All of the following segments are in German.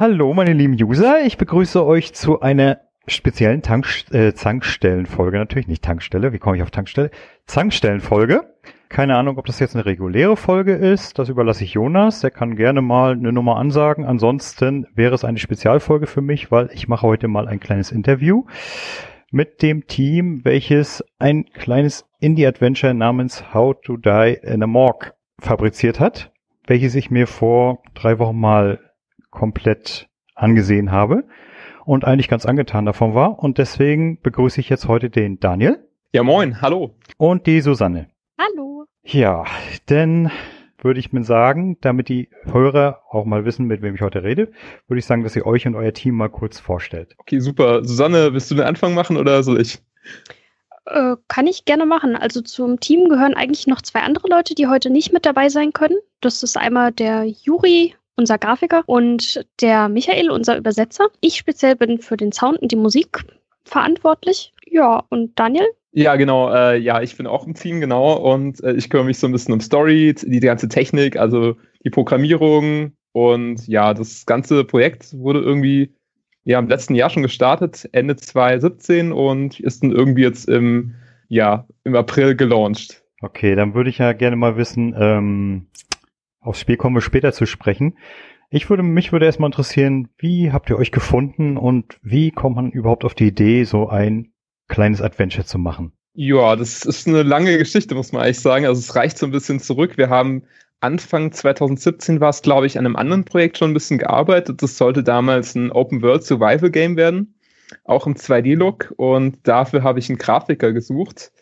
Hallo, meine lieben User. Ich begrüße euch zu einer speziellen Tank äh, Zankstellenfolge. Natürlich nicht Tankstelle. Wie komme ich auf Tankstelle? Zankstellenfolge. Keine Ahnung, ob das jetzt eine reguläre Folge ist. Das überlasse ich Jonas. Der kann gerne mal eine Nummer ansagen. Ansonsten wäre es eine Spezialfolge für mich, weil ich mache heute mal ein kleines Interview mit dem Team, welches ein kleines Indie-Adventure namens How to Die in a Morgue fabriziert hat, welches ich mir vor drei Wochen mal komplett angesehen habe und eigentlich ganz angetan davon war. Und deswegen begrüße ich jetzt heute den Daniel. Ja, moin, hallo. Und die Susanne. Hallo. Ja, denn würde ich mir sagen, damit die Hörer auch mal wissen, mit wem ich heute rede, würde ich sagen, dass ihr euch und euer Team mal kurz vorstellt. Okay, super. Susanne, willst du den Anfang machen oder soll ich? Äh, kann ich gerne machen. Also zum Team gehören eigentlich noch zwei andere Leute, die heute nicht mit dabei sein können. Das ist einmal der Juri, unser Grafiker, und der Michael, unser Übersetzer. Ich speziell bin für den Sound und die Musik verantwortlich. Ja, und Daniel? Ja, genau. Äh, ja, ich bin auch im Team, genau. Und äh, ich kümmere mich so ein bisschen um Story, die ganze Technik, also die Programmierung. Und ja, das ganze Projekt wurde irgendwie ja im letzten Jahr schon gestartet, Ende 2017 und ist dann irgendwie jetzt im, ja, im April gelauncht. Okay, dann würde ich ja gerne mal wissen, ähm, aufs Spiel kommen wir später zu sprechen. Ich würde, mich würde erstmal interessieren, wie habt ihr euch gefunden und wie kommt man überhaupt auf die Idee, so ein kleines Adventure zu machen? Ja, das ist eine lange Geschichte, muss man eigentlich sagen. Also es reicht so ein bisschen zurück. Wir haben Anfang 2017 war es, glaube ich, an einem anderen Projekt schon ein bisschen gearbeitet. Das sollte damals ein Open World Survival Game werden, auch im 2D-Look. Und dafür habe ich einen Grafiker gesucht.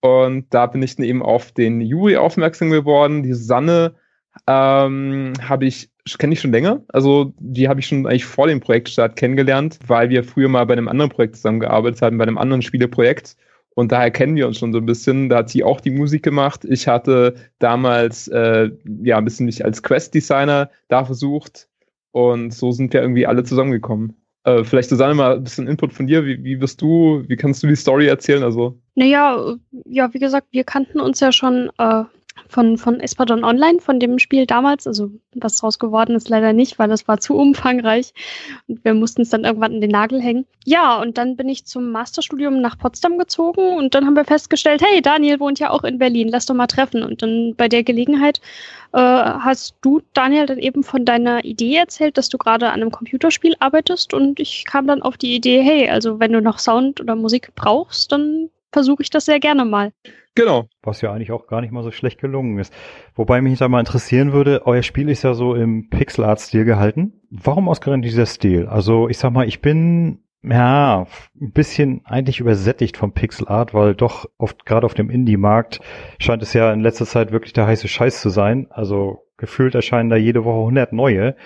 Und da bin ich dann eben auf den Juri aufmerksam geworden. Die Susanne ähm, habe ich kenne ich schon länger. Also die habe ich schon eigentlich vor dem Projektstart kennengelernt, weil wir früher mal bei einem anderen Projekt zusammengearbeitet haben, bei einem anderen Spieleprojekt. Und daher kennen wir uns schon so ein bisschen. Da hat sie auch die Musik gemacht. Ich hatte damals äh, ja ein bisschen mich als Quest-Designer da versucht. Und so sind wir irgendwie alle zusammengekommen. Äh, vielleicht Susanne mal ein bisschen Input von dir. Wie, wie wirst du, wie kannst du die Story erzählen? Also. Naja, ja, wie gesagt, wir kannten uns ja schon äh, von, von Espadon Online, von dem Spiel damals. Also was draus geworden ist leider nicht, weil das war zu umfangreich und wir mussten es dann irgendwann in den Nagel hängen. Ja, und dann bin ich zum Masterstudium nach Potsdam gezogen und dann haben wir festgestellt, hey, Daniel wohnt ja auch in Berlin, lass doch mal treffen. Und dann bei der Gelegenheit äh, hast du, Daniel, dann eben von deiner Idee erzählt, dass du gerade an einem Computerspiel arbeitest und ich kam dann auf die Idee, hey, also wenn du noch Sound oder Musik brauchst, dann versuche ich das sehr gerne mal. Genau. Was ja eigentlich auch gar nicht mal so schlecht gelungen ist. Wobei mich da mal interessieren würde, euer Spiel ist ja so im Pixel-Art-Stil gehalten. Warum ausgerechnet dieser Stil? Also ich sag mal, ich bin ja, ein bisschen eigentlich übersättigt vom Pixel Art, weil doch oft gerade auf dem Indie-Markt scheint es ja in letzter Zeit wirklich der heiße Scheiß zu sein. Also gefühlt erscheinen da jede Woche 100 neue.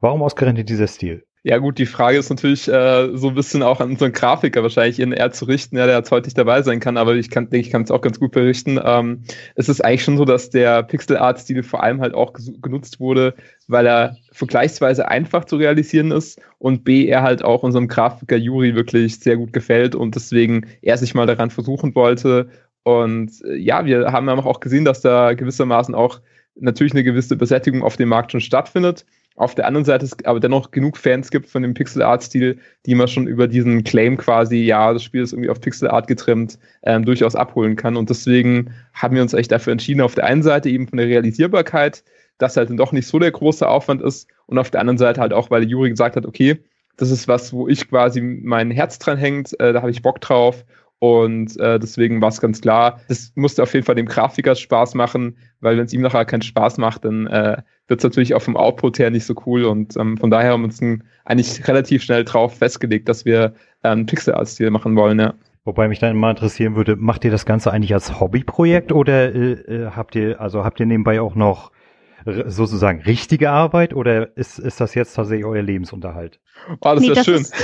Warum ausgerechnet dieser Stil? Ja gut, die Frage ist natürlich äh, so ein bisschen auch an unseren Grafiker wahrscheinlich in R zu richten, ja, der jetzt heute nicht dabei sein kann, aber ich kann, denke, ich kann es auch ganz gut berichten. Ähm, es ist eigentlich schon so, dass der Pixel Art Stil vor allem halt auch genutzt wurde, weil er vergleichsweise einfach zu realisieren ist und B, er halt auch unserem Grafiker Juri wirklich sehr gut gefällt und deswegen er sich mal daran versuchen wollte. Und äh, ja, wir haben auch gesehen, dass da gewissermaßen auch natürlich eine gewisse Besättigung auf dem Markt schon stattfindet auf der anderen Seite es aber dennoch genug Fans gibt von dem Pixel Art Stil, die man schon über diesen Claim quasi, ja, das Spiel ist irgendwie auf Pixel Art getrimmt, ähm, durchaus abholen kann. Und deswegen haben wir uns echt dafür entschieden, auf der einen Seite eben von der Realisierbarkeit, dass halt dann doch nicht so der große Aufwand ist und auf der anderen Seite halt auch, weil Juri gesagt hat, okay, das ist was, wo ich quasi mein Herz dran hängt, äh, da habe ich Bock drauf und äh, deswegen war es ganz klar, das musste auf jeden Fall dem Grafiker Spaß machen, weil wenn es ihm nachher keinen Spaß macht, dann äh, wird es natürlich auch vom Output her nicht so cool. Und ähm, von daher haben wir uns eigentlich relativ schnell drauf festgelegt, dass wir äh, einen Pixel Art Stil machen wollen, ja. Wobei mich dann mal interessieren würde, macht ihr das Ganze eigentlich als Hobbyprojekt oder äh, äh habt ihr, also habt ihr nebenbei auch noch sozusagen richtige Arbeit oder ist, ist das jetzt tatsächlich euer Lebensunterhalt? Oh, das nee, ist schön. Ist,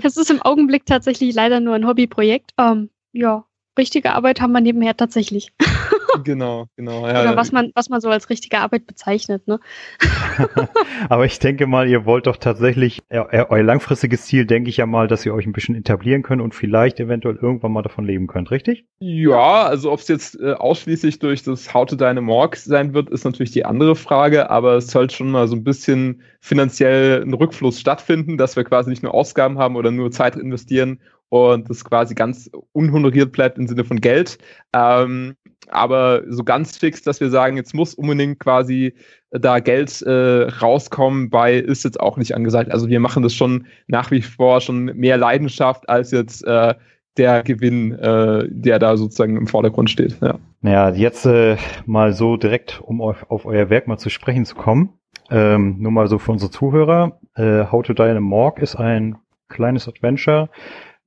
das ist im Augenblick tatsächlich leider nur ein Hobbyprojekt. Ähm, ja, richtige Arbeit haben wir nebenher tatsächlich. genau, genau. Ja, Oder was man, was man so als richtige Arbeit bezeichnet, ne? Aber ich denke mal, ihr wollt doch tatsächlich, euer langfristiges Ziel, denke ich ja mal, dass ihr euch ein bisschen etablieren könnt und vielleicht eventuell irgendwann mal davon leben könnt, richtig? Ja, also ob es jetzt äh, ausschließlich durch das How to Dynamorg sein wird, ist natürlich die andere Frage, aber es sollte schon mal so ein bisschen finanziell ein Rückfluss stattfinden, dass wir quasi nicht nur Ausgaben haben oder nur Zeit investieren und das quasi ganz unhonoriert bleibt im Sinne von Geld. Ähm, aber so ganz fix, dass wir sagen, jetzt muss unbedingt quasi da Geld äh, rauskommen bei, ist jetzt auch nicht angesagt. Also wir machen das schon nach wie vor schon mehr Leidenschaft als jetzt äh, der Gewinn, äh, der da sozusagen im Vordergrund steht. Ja, naja, jetzt äh, mal so direkt, um auf, auf euer Werk mal zu sprechen zu kommen. Ähm, nur mal so für unsere Zuhörer. Äh, How to Die in a Morgue ist ein kleines Adventure,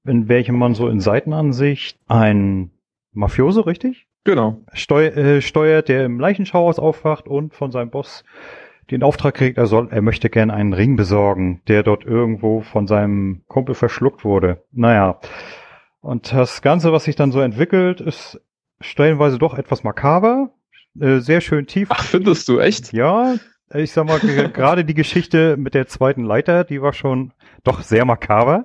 in welchem man so in Seitenansicht ein Mafioso, richtig? Genau. Steu äh, steuert, der im Leichenschauhaus aufwacht und von seinem Boss den Auftrag kriegt, er soll, er möchte gern einen Ring besorgen, der dort irgendwo von seinem Kumpel verschluckt wurde. Naja. Und das Ganze, was sich dann so entwickelt, ist stellenweise doch etwas makaber, äh, sehr schön tief. Ach, findest du echt? Ja, ich sag mal, gerade die Geschichte mit der zweiten Leiter, die war schon doch sehr makaber,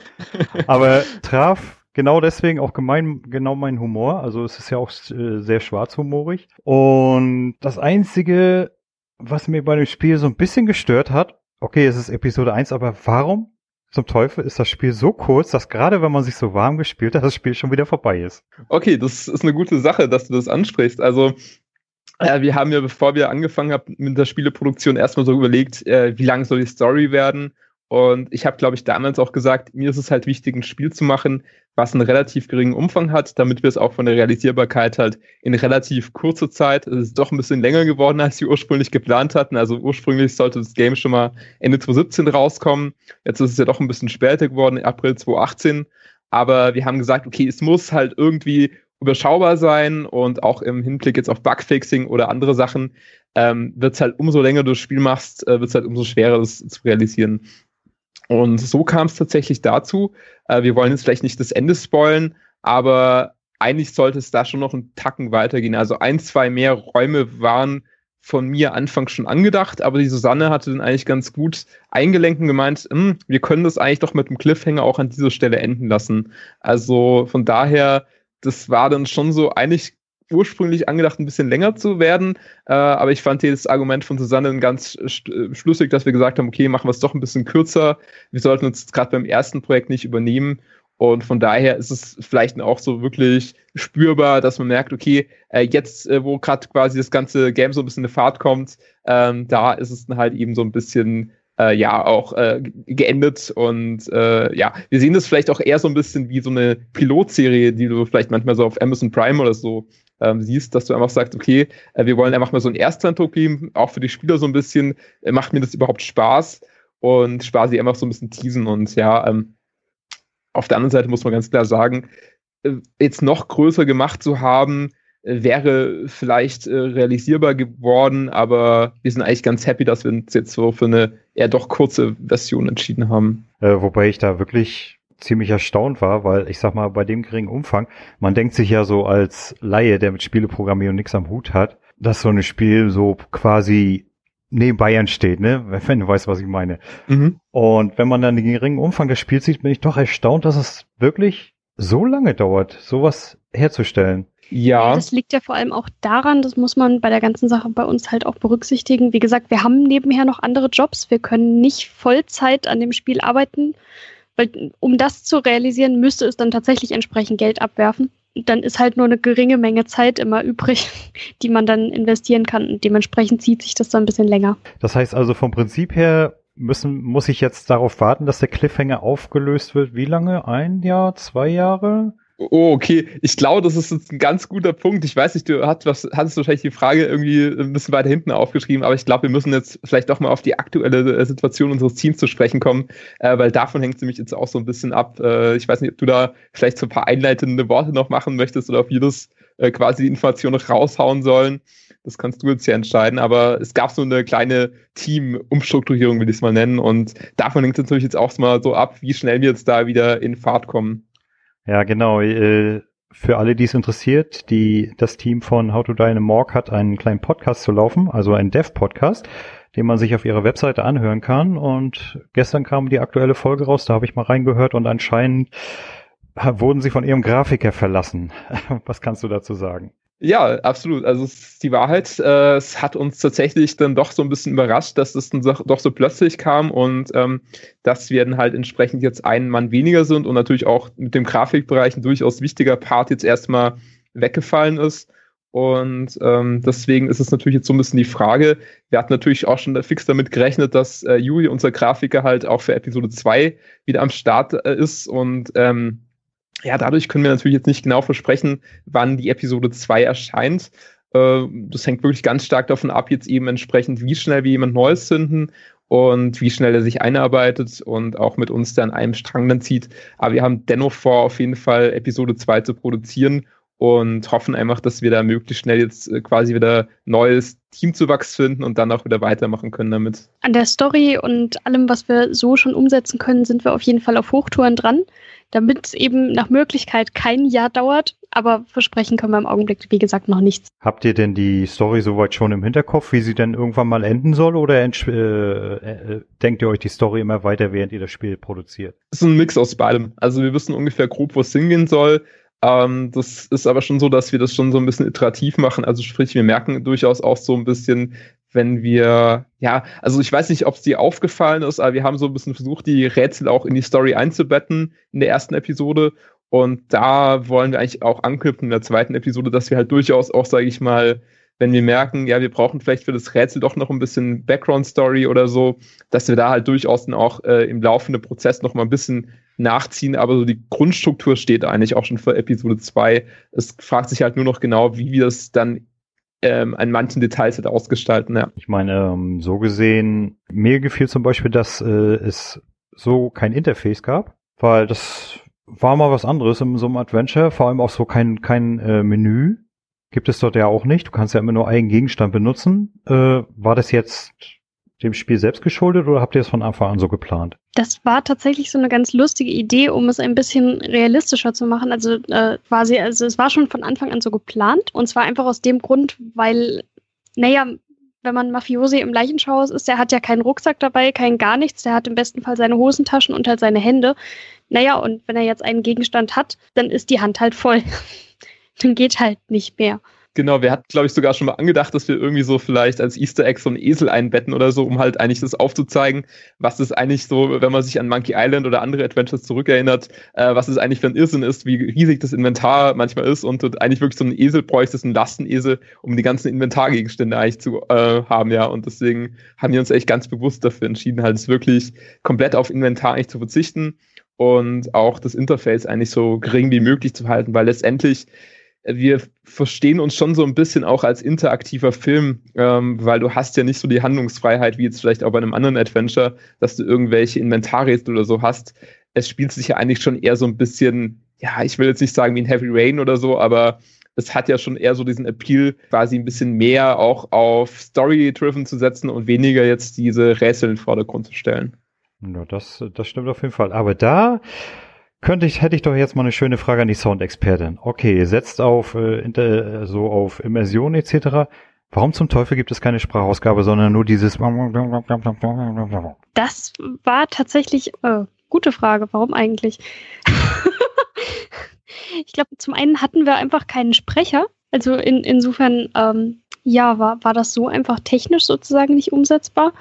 aber traf genau deswegen auch gemein, genau mein Humor. Also es ist ja auch äh, sehr schwarzhumorig. Und das Einzige, was mir bei dem Spiel so ein bisschen gestört hat, okay, es ist Episode 1, aber warum zum Teufel ist das Spiel so kurz, dass gerade wenn man sich so warm gespielt hat, das Spiel schon wieder vorbei ist. Okay, das ist eine gute Sache, dass du das ansprichst. Also äh, wir haben ja, bevor wir angefangen haben mit der Spieleproduktion, erstmal so überlegt, äh, wie lang soll die Story werden. Und ich habe, glaube ich, damals auch gesagt, mir ist es halt wichtig, ein Spiel zu machen, was einen relativ geringen Umfang hat, damit wir es auch von der Realisierbarkeit halt in relativ kurzer Zeit, es ist doch ein bisschen länger geworden, als wir ursprünglich geplant hatten. Also ursprünglich sollte das Game schon mal Ende 2017 rauskommen. Jetzt ist es ja doch ein bisschen später geworden, April 2018. Aber wir haben gesagt, okay, es muss halt irgendwie überschaubar sein und auch im Hinblick jetzt auf Bugfixing oder andere Sachen ähm, wird es halt umso länger du das Spiel machst, äh, wird es halt umso schwerer, das zu realisieren. Und so kam es tatsächlich dazu. Äh, wir wollen jetzt vielleicht nicht das Ende spoilen, aber eigentlich sollte es da schon noch einen Tacken weitergehen. Also ein, zwei mehr Räume waren von mir anfangs schon angedacht, aber die Susanne hatte dann eigentlich ganz gut eingelenkt und gemeint, hm, wir können das eigentlich doch mit dem Cliffhanger auch an dieser Stelle enden lassen. Also von daher das war dann schon so eigentlich ursprünglich angedacht, ein bisschen länger zu werden. Äh, aber ich fand dieses Argument von Susanne ganz äh, schlüssig, dass wir gesagt haben, okay, machen wir es doch ein bisschen kürzer. Wir sollten uns gerade beim ersten Projekt nicht übernehmen. Und von daher ist es vielleicht auch so wirklich spürbar, dass man merkt, okay, äh, jetzt, äh, wo gerade quasi das ganze Game so ein bisschen in Fahrt kommt, ähm, da ist es dann halt eben so ein bisschen äh, ja auch äh, geendet. Und äh, ja, wir sehen das vielleicht auch eher so ein bisschen wie so eine Pilotserie, die du vielleicht manchmal so auf Amazon Prime oder so ähm, siehst, dass du einfach sagst, okay, äh, wir wollen einfach mal so einen Ersteindruck geben, auch für die Spieler so ein bisschen, macht mir das überhaupt Spaß? Und Spaß sie einfach so ein bisschen teasen. Und ja, ähm, auf der anderen Seite muss man ganz klar sagen, äh, jetzt noch größer gemacht zu haben, wäre vielleicht äh, realisierbar geworden, aber wir sind eigentlich ganz happy, dass wir uns jetzt so für eine eher doch kurze Version entschieden haben. Äh, wobei ich da wirklich ziemlich erstaunt war, weil ich sag mal, bei dem geringen Umfang, man denkt sich ja so als Laie, der mit Spieleprogrammierung nichts am Hut hat, dass so ein Spiel so quasi neben Bayern steht, ne? Wenn du weißt, was ich meine. Mhm. Und wenn man dann den geringen Umfang des Spiels sieht, bin ich doch erstaunt, dass es wirklich so lange dauert, sowas herzustellen. Ja. Das liegt ja vor allem auch daran, das muss man bei der ganzen Sache bei uns halt auch berücksichtigen. Wie gesagt, wir haben nebenher noch andere Jobs. Wir können nicht Vollzeit an dem Spiel arbeiten, weil um das zu realisieren, müsste es dann tatsächlich entsprechend Geld abwerfen. Dann ist halt nur eine geringe Menge Zeit immer übrig, die man dann investieren kann. Und dementsprechend zieht sich das dann ein bisschen länger. Das heißt also vom Prinzip her müssen, muss ich jetzt darauf warten, dass der Cliffhanger aufgelöst wird. Wie lange? Ein Jahr? Zwei Jahre? Oh, okay. Ich glaube, das ist jetzt ein ganz guter Punkt. Ich weiß nicht, du hast, hattest wahrscheinlich die Frage irgendwie ein bisschen weiter hinten aufgeschrieben, aber ich glaube, wir müssen jetzt vielleicht doch mal auf die aktuelle äh, Situation unseres Teams zu sprechen kommen, äh, weil davon hängt es nämlich jetzt auch so ein bisschen ab. Äh, ich weiß nicht, ob du da vielleicht so ein paar einleitende Worte noch machen möchtest oder ob wir das äh, quasi die Information noch raushauen sollen. Das kannst du jetzt ja entscheiden, aber es gab so eine kleine Team-Umstrukturierung, will ich es mal nennen, und davon hängt es natürlich jetzt auch mal so ab, wie schnell wir jetzt da wieder in Fahrt kommen. Ja, genau. Äh, für alle, die es interessiert, die, das Team von How to Die in a Morg hat einen kleinen Podcast zu laufen, also einen Dev-Podcast, den man sich auf ihrer Webseite anhören kann. Und gestern kam die aktuelle Folge raus, da habe ich mal reingehört und anscheinend wurden sie von ihrem Grafiker verlassen. Was kannst du dazu sagen? Ja, absolut. Also es ist die Wahrheit. Äh, es hat uns tatsächlich dann doch so ein bisschen überrascht, dass es dann doch so plötzlich kam und ähm, dass wir dann halt entsprechend jetzt einen Mann weniger sind und natürlich auch mit dem Grafikbereich ein durchaus wichtiger Part jetzt erstmal weggefallen ist. Und ähm, deswegen ist es natürlich jetzt so ein bisschen die Frage, wir hatten natürlich auch schon fix damit gerechnet, dass äh, Juli, unser Grafiker, halt auch für Episode 2 wieder am Start äh, ist und ähm, ja, dadurch können wir natürlich jetzt nicht genau versprechen, wann die Episode 2 erscheint. Äh, das hängt wirklich ganz stark davon ab, jetzt eben entsprechend, wie schnell wir jemand Neues finden und wie schnell er sich einarbeitet und auch mit uns dann einem Strang dann zieht. Aber wir haben dennoch vor, auf jeden Fall Episode 2 zu produzieren und hoffen einfach, dass wir da möglichst schnell jetzt äh, quasi wieder neues Teamzuwachs finden und dann auch wieder weitermachen können damit. An der Story und allem, was wir so schon umsetzen können, sind wir auf jeden Fall auf Hochtouren dran damit es eben nach Möglichkeit kein Jahr dauert. Aber versprechen können wir im Augenblick, wie gesagt, noch nichts. Habt ihr denn die Story soweit schon im Hinterkopf, wie sie denn irgendwann mal enden soll? Oder äh, äh, denkt ihr euch die Story immer weiter, während ihr das Spiel produziert? Es ist ein Mix aus beidem. Also wir wissen ungefähr grob, wo es hingehen soll. Ähm, das ist aber schon so, dass wir das schon so ein bisschen iterativ machen. Also sprich, wir merken durchaus auch so ein bisschen, wenn wir, ja, also ich weiß nicht, ob es dir aufgefallen ist, aber wir haben so ein bisschen versucht, die Rätsel auch in die Story einzubetten in der ersten Episode. Und da wollen wir eigentlich auch anknüpfen in der zweiten Episode, dass wir halt durchaus auch, sage ich mal, wenn wir merken, ja, wir brauchen vielleicht für das Rätsel doch noch ein bisschen Background-Story oder so, dass wir da halt durchaus dann auch äh, im laufenden Prozess noch mal ein bisschen nachziehen, aber so die Grundstruktur steht eigentlich auch schon für Episode 2. Es fragt sich halt nur noch genau, wie wir es dann ähm, an manchen Details halt ausgestalten, ja. Ich meine, ähm, so gesehen, mir gefiel zum Beispiel, dass äh, es so kein Interface gab, weil das war mal was anderes in so einem Adventure, vor allem auch so kein, kein äh, Menü. Gibt es dort ja auch nicht. Du kannst ja immer nur einen Gegenstand benutzen. Äh, war das jetzt dem Spiel selbst geschuldet oder habt ihr es von Anfang an so geplant? Das war tatsächlich so eine ganz lustige Idee, um es ein bisschen realistischer zu machen. Also äh, sie, also es war schon von Anfang an so geplant und zwar einfach aus dem Grund, weil, naja, wenn man Mafiosi im Leichenschauhaus ist, der hat ja keinen Rucksack dabei, kein gar nichts, der hat im besten Fall seine Hosentaschen und halt seine Hände. Naja, und wenn er jetzt einen Gegenstand hat, dann ist die Hand halt voll. dann geht halt nicht mehr. Genau, wir hatten, glaube ich, sogar schon mal angedacht, dass wir irgendwie so vielleicht als Easter Egg so einen Esel einbetten oder so, um halt eigentlich das aufzuzeigen, was es eigentlich so, wenn man sich an Monkey Island oder andere Adventures zurückerinnert, äh, was es eigentlich für ein Irrsinn ist, wie riesig das Inventar manchmal ist und du eigentlich wirklich so einen Esel bräuchtest, einen Lastenesel, um die ganzen Inventargegenstände eigentlich zu äh, haben, ja. Und deswegen haben wir uns echt ganz bewusst dafür entschieden, halt wirklich komplett auf Inventar eigentlich zu verzichten und auch das Interface eigentlich so gering wie möglich zu halten, weil letztendlich wir verstehen uns schon so ein bisschen auch als interaktiver Film, ähm, weil du hast ja nicht so die Handlungsfreiheit wie jetzt vielleicht auch bei einem anderen Adventure, dass du irgendwelche Inventarrätsel oder so hast. Es spielt sich ja eigentlich schon eher so ein bisschen, ja, ich will jetzt nicht sagen wie ein Heavy Rain oder so, aber es hat ja schon eher so diesen Appeal, quasi ein bisschen mehr auch auf Story-driven zu setzen und weniger jetzt diese Rätsel in den Vordergrund zu stellen. Ja, das, das stimmt auf jeden Fall. Aber da könnte ich, hätte ich doch jetzt mal eine schöne Frage an die Soundexpertin. Okay, setzt auf äh, inter, so auf Immersion etc. Warum zum Teufel gibt es keine Sprachausgabe, sondern nur dieses? Das war tatsächlich äh, gute Frage. Warum eigentlich? ich glaube, zum einen hatten wir einfach keinen Sprecher. Also in, insofern, ähm, ja, war, war das so einfach technisch sozusagen nicht umsetzbar.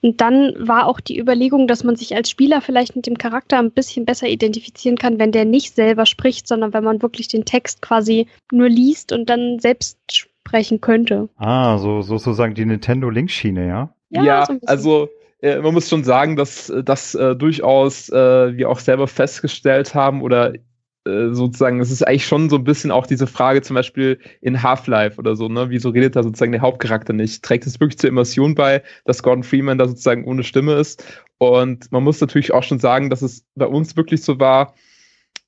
Und dann war auch die Überlegung, dass man sich als Spieler vielleicht mit dem Charakter ein bisschen besser identifizieren kann, wenn der nicht selber spricht, sondern wenn man wirklich den Text quasi nur liest und dann selbst sprechen könnte. Ah, so sozusagen die Nintendo Link-Schiene, ja? Ja, ja so also äh, man muss schon sagen, dass das äh, durchaus äh, wir auch selber festgestellt haben oder sozusagen, es ist eigentlich schon so ein bisschen auch diese Frage, zum Beispiel in Half-Life oder so, ne? Wieso redet da sozusagen der Hauptcharakter nicht? Trägt es wirklich zur Immersion bei, dass Gordon Freeman da sozusagen ohne Stimme ist? Und man muss natürlich auch schon sagen, dass es bei uns wirklich so war,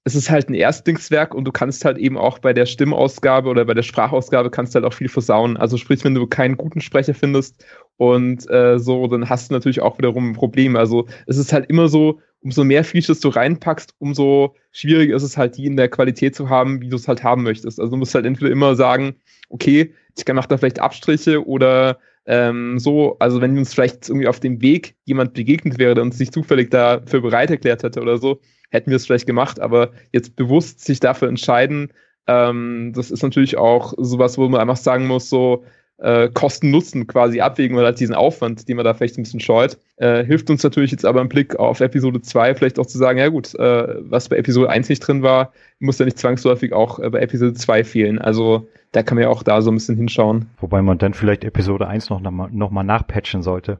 es ist halt ein Erstlingswerk und du kannst halt eben auch bei der Stimmausgabe oder bei der Sprachausgabe kannst halt auch viel versauen. Also sprich, wenn du keinen guten Sprecher findest und äh, so, dann hast du natürlich auch wiederum ein Problem. Also es ist halt immer so, umso mehr Features du reinpackst, umso schwieriger ist es halt, die in der Qualität zu haben, wie du es halt haben möchtest. Also du musst halt entweder immer sagen, okay, ich mache da vielleicht Abstriche oder ähm, so, also wenn uns vielleicht irgendwie auf dem Weg jemand begegnet wäre, uns nicht zufällig dafür bereit erklärt hätte oder so, hätten wir es vielleicht gemacht, aber jetzt bewusst sich dafür entscheiden, ähm, das ist natürlich auch sowas, wo man einfach sagen muss, so äh, Kosten-Nutzen quasi abwägen oder halt diesen Aufwand, den man da vielleicht ein bisschen scheut. Äh, hilft uns natürlich jetzt aber im Blick auf Episode 2 vielleicht auch zu sagen, ja gut, äh, was bei Episode 1 nicht drin war, muss ja nicht zwangsläufig auch äh, bei Episode 2 fehlen. Also da kann man ja auch da so ein bisschen hinschauen. Wobei man dann vielleicht Episode 1 noch, noch mal nachpatchen sollte.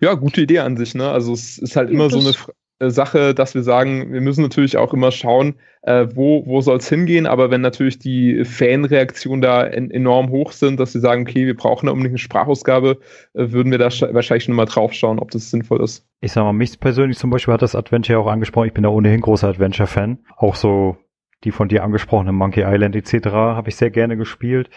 Ja, gute Idee an sich, ne? Also es ist halt immer so eine äh, Sache, dass wir sagen, wir müssen natürlich auch immer schauen, äh, wo, wo soll es hingehen, aber wenn natürlich die Fanreaktionen da en enorm hoch sind, dass sie sagen, okay, wir brauchen da unbedingt eine Sprachausgabe, äh, würden wir da wahrscheinlich schon mal drauf schauen, ob das sinnvoll ist. Ich sag mal, mich persönlich zum Beispiel hat das Adventure auch angesprochen, ich bin da ohnehin großer Adventure-Fan, auch so die von dir angesprochene Monkey Island etc. habe ich sehr gerne gespielt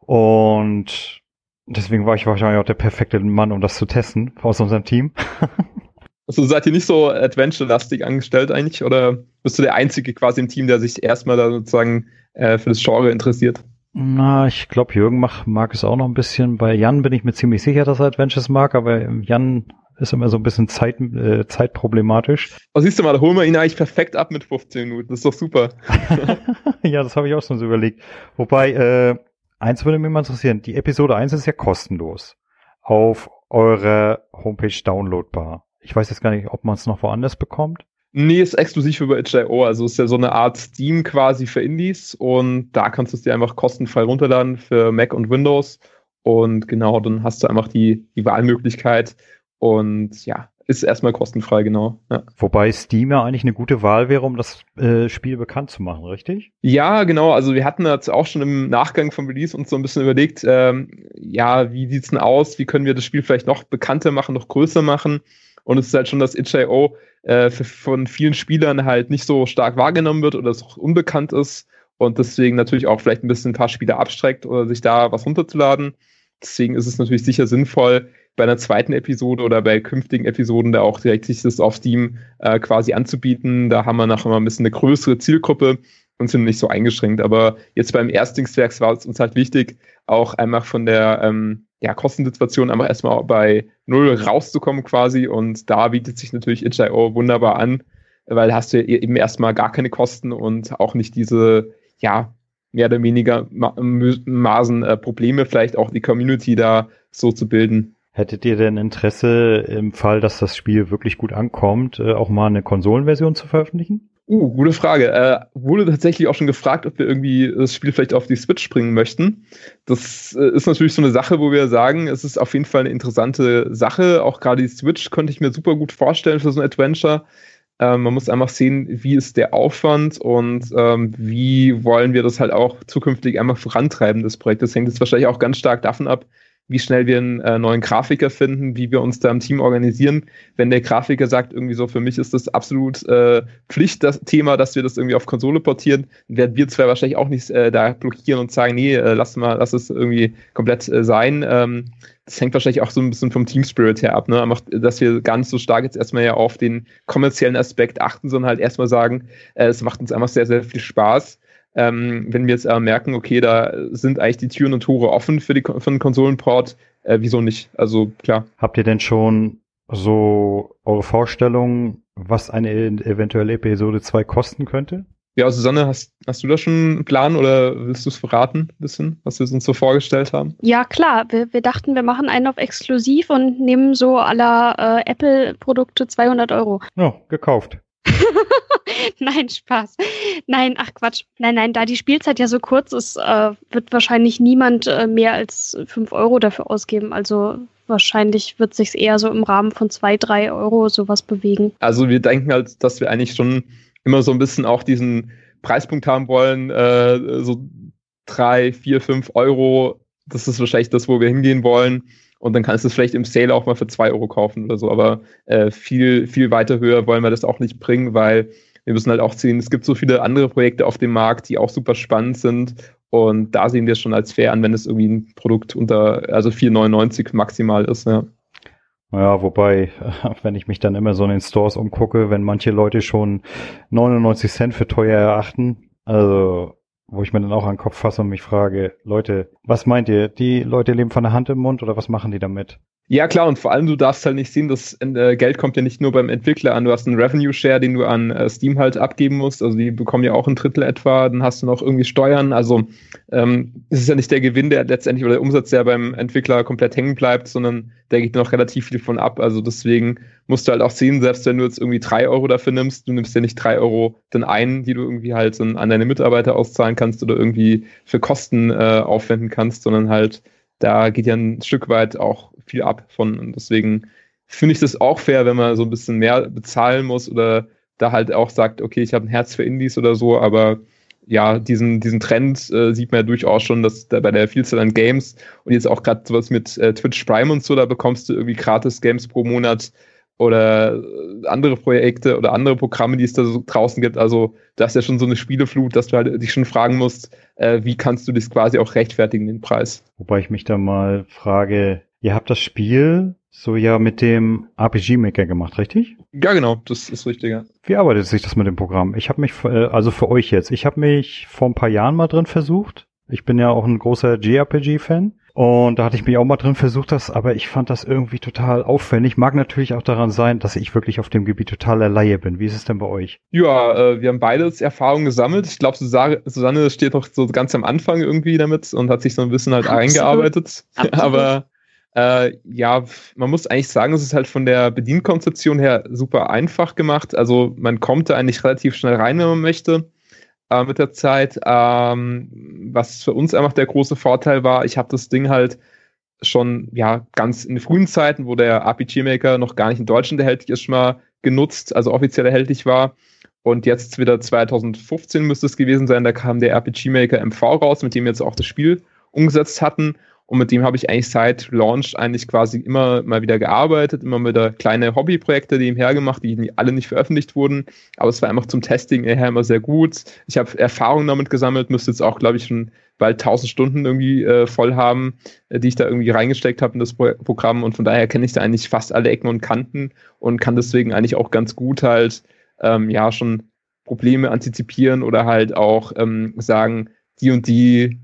und deswegen war ich wahrscheinlich auch der perfekte Mann, um das zu testen aus unserem Team. Also seid ihr nicht so adventure-lastig angestellt eigentlich? Oder bist du der Einzige quasi im Team, der sich erstmal da sozusagen äh, für das Genre interessiert? Na, ich glaube, Jürgen mag, mag es auch noch ein bisschen. Bei Jan bin ich mir ziemlich sicher, dass er Adventures mag, aber Jan ist immer so ein bisschen Zeit, äh, zeitproblematisch. Oh, siehst du mal, da holen wir ihn eigentlich perfekt ab mit 15 Minuten. Das ist doch super. ja, das habe ich auch schon so überlegt. Wobei, äh, eins würde mich mal interessieren. Die Episode 1 ist ja kostenlos. Auf eurer Homepage downloadbar. Ich weiß jetzt gar nicht, ob man es noch woanders bekommt. Nee, ist exklusiv über itch.io. Also ist ja so eine Art Steam quasi für Indies und da kannst du es dir einfach kostenfrei runterladen für Mac und Windows. Und genau, dann hast du einfach die, die Wahlmöglichkeit und ja, ist erstmal kostenfrei, genau. Ja. Wobei Steam ja eigentlich eine gute Wahl wäre, um das äh, Spiel bekannt zu machen, richtig? Ja, genau. Also wir hatten jetzt auch schon im Nachgang vom Release uns so ein bisschen überlegt, ähm, ja, wie sieht's denn aus? Wie können wir das Spiel vielleicht noch bekannter machen, noch größer machen? Und es ist halt schon, dass itch.io äh, von vielen Spielern halt nicht so stark wahrgenommen wird oder es auch unbekannt ist und deswegen natürlich auch vielleicht ein bisschen ein paar Spieler abstreckt oder sich da was runterzuladen. Deswegen ist es natürlich sicher sinnvoll, bei einer zweiten Episode oder bei künftigen Episoden da auch direkt sich das auf Steam äh, quasi anzubieten. Da haben wir nachher mal ein bisschen eine größere Zielgruppe und sind nicht so eingeschränkt. Aber jetzt beim Erstlingswerk war es uns halt wichtig, auch einfach von der ähm, ja, Kostensituation einfach erstmal bei Null rauszukommen quasi. Und da bietet sich natürlich itch.io wunderbar an, weil hast du eben erstmal gar keine Kosten und auch nicht diese, ja, mehr oder weniger Ma Maßen äh, Probleme, vielleicht auch die Community da so zu bilden. Hättet ihr denn Interesse im Fall, dass das Spiel wirklich gut ankommt, äh, auch mal eine Konsolenversion zu veröffentlichen? Uh, gute Frage. Äh, wurde tatsächlich auch schon gefragt, ob wir irgendwie das Spiel vielleicht auf die Switch bringen möchten. Das äh, ist natürlich so eine Sache, wo wir sagen, es ist auf jeden Fall eine interessante Sache. Auch gerade die Switch könnte ich mir super gut vorstellen für so ein Adventure. Ähm, man muss einfach sehen, wie ist der Aufwand und ähm, wie wollen wir das halt auch zukünftig einmal vorantreiben, das Projekt. Das hängt jetzt wahrscheinlich auch ganz stark davon ab, wie schnell wir einen äh, neuen Grafiker finden, wie wir uns da im Team organisieren. Wenn der Grafiker sagt, irgendwie so, für mich ist das absolut äh, Pflicht, das Thema, dass wir das irgendwie auf Konsole portieren, werden wir zwar wahrscheinlich auch nicht äh, da blockieren und sagen, nee, äh, lass mal, lass es irgendwie komplett äh, sein. Ähm, das hängt wahrscheinlich auch so ein bisschen vom Team Spirit her ab, ne? dass wir gar nicht so stark jetzt erstmal ja auf den kommerziellen Aspekt achten, sondern halt erstmal sagen, äh, es macht uns einfach sehr, sehr viel Spaß ähm, wenn wir jetzt äh, merken, okay, da sind eigentlich die Türen und Tore offen für, die, für den Konsolenport, äh, wieso nicht? Also klar. Habt ihr denn schon so eure Vorstellung, was eine eventuelle Episode 2 kosten könnte? Ja, Susanne, hast, hast du da schon einen Plan oder willst du es verraten, ein bisschen, was wir uns so vorgestellt haben? Ja, klar. Wir, wir dachten, wir machen einen auf exklusiv und nehmen so aller äh, Apple-Produkte 200 Euro. Ja, gekauft. nein, Spaß. Nein, ach Quatsch. Nein, nein, da die Spielzeit ja so kurz ist, äh, wird wahrscheinlich niemand äh, mehr als 5 Euro dafür ausgeben. Also wahrscheinlich wird sich eher so im Rahmen von 2, 3 Euro sowas bewegen. Also wir denken halt, dass wir eigentlich schon immer so ein bisschen auch diesen Preispunkt haben wollen, äh, so 3, 4, 5 Euro. Das ist wahrscheinlich das, wo wir hingehen wollen. Und dann kannst du es vielleicht im Sale auch mal für zwei Euro kaufen oder so. Aber äh, viel, viel weiter höher wollen wir das auch nicht bringen, weil wir müssen halt auch sehen, es gibt so viele andere Projekte auf dem Markt, die auch super spannend sind. Und da sehen wir es schon als fair an, wenn es irgendwie ein Produkt unter, also 4,99 maximal ist, ja. Ja, wobei, wenn ich mich dann immer so in den Stores umgucke, wenn manche Leute schon 99 Cent für teuer erachten, also wo ich mir dann auch an den Kopf fasse und mich frage, Leute, was meint ihr? Die Leute leben von der Hand im Mund oder was machen die damit? Ja, klar, und vor allem, du darfst halt nicht sehen, dass äh, Geld kommt ja nicht nur beim Entwickler an. Du hast einen Revenue Share, den du an äh, Steam halt abgeben musst. Also die bekommen ja auch ein Drittel etwa. Dann hast du noch irgendwie Steuern. Also ähm, es ist ja nicht der Gewinn, der letztendlich oder der Umsatz, der beim Entwickler komplett hängen bleibt, sondern der geht noch relativ viel von ab. Also deswegen musst du halt auch sehen, selbst wenn du jetzt irgendwie drei Euro dafür nimmst, du nimmst ja nicht drei Euro dann ein, die du irgendwie halt an deine Mitarbeiter auszahlen kannst oder irgendwie für Kosten äh, aufwenden kannst, sondern halt da geht ja ein Stück weit auch viel ab von. Und deswegen finde ich das auch fair, wenn man so ein bisschen mehr bezahlen muss oder da halt auch sagt, okay, ich habe ein Herz für Indies oder so, aber ja, diesen, diesen Trend äh, sieht man ja durchaus schon, dass da bei der Vielzahl an Games und jetzt auch gerade sowas mit äh, Twitch Prime und so, da bekommst du irgendwie gratis Games pro Monat oder äh, andere Projekte oder andere Programme, die es da so draußen gibt. Also das ist ja schon so eine Spieleflut, dass du halt dich schon fragen musst, äh, wie kannst du das quasi auch rechtfertigen, den Preis. Wobei ich mich da mal frage, Ihr habt das Spiel so ja mit dem RPG Maker gemacht, richtig? Ja, genau, das ist richtig. Ja. Wie arbeitet sich das mit dem Programm? Ich habe mich, äh, also für euch jetzt, ich habe mich vor ein paar Jahren mal drin versucht. Ich bin ja auch ein großer JRPG-Fan. Und da hatte ich mich auch mal drin versucht, das, aber ich fand das irgendwie total aufwendig. Mag natürlich auch daran sein, dass ich wirklich auf dem Gebiet totaler Laie bin. Wie ist es denn bei euch? Ja, äh, wir haben beides Erfahrungen gesammelt. Ich glaube, Susanne steht noch so ganz am Anfang irgendwie damit und hat sich so ein bisschen halt Absolut. eingearbeitet. Absolut. Aber äh, ja, man muss eigentlich sagen, es ist halt von der Bedienkonzeption her super einfach gemacht. Also man kommt da eigentlich relativ schnell rein, wenn man möchte äh, mit der Zeit. Ähm, was für uns einfach der große Vorteil war, ich habe das Ding halt schon ja ganz in den frühen Zeiten, wo der RPG Maker noch gar nicht in Deutschland erhältlich ist, mal genutzt, also offiziell erhältlich war. Und jetzt wieder 2015 müsste es gewesen sein, da kam der RPG Maker MV raus, mit dem wir jetzt auch das Spiel umgesetzt hatten. Und mit dem habe ich eigentlich seit Launch eigentlich quasi immer mal wieder gearbeitet, immer wieder kleine Hobbyprojekte nebenher gemacht, die alle nicht veröffentlicht wurden. Aber es war einfach zum Testing her immer sehr gut. Ich habe Erfahrungen damit gesammelt, müsste jetzt auch, glaube ich, schon bald 1000 Stunden irgendwie äh, voll haben, äh, die ich da irgendwie reingesteckt habe in das Pro Programm. Und von daher kenne ich da eigentlich fast alle Ecken und Kanten und kann deswegen eigentlich auch ganz gut halt, ähm, ja, schon Probleme antizipieren oder halt auch ähm, sagen, die und die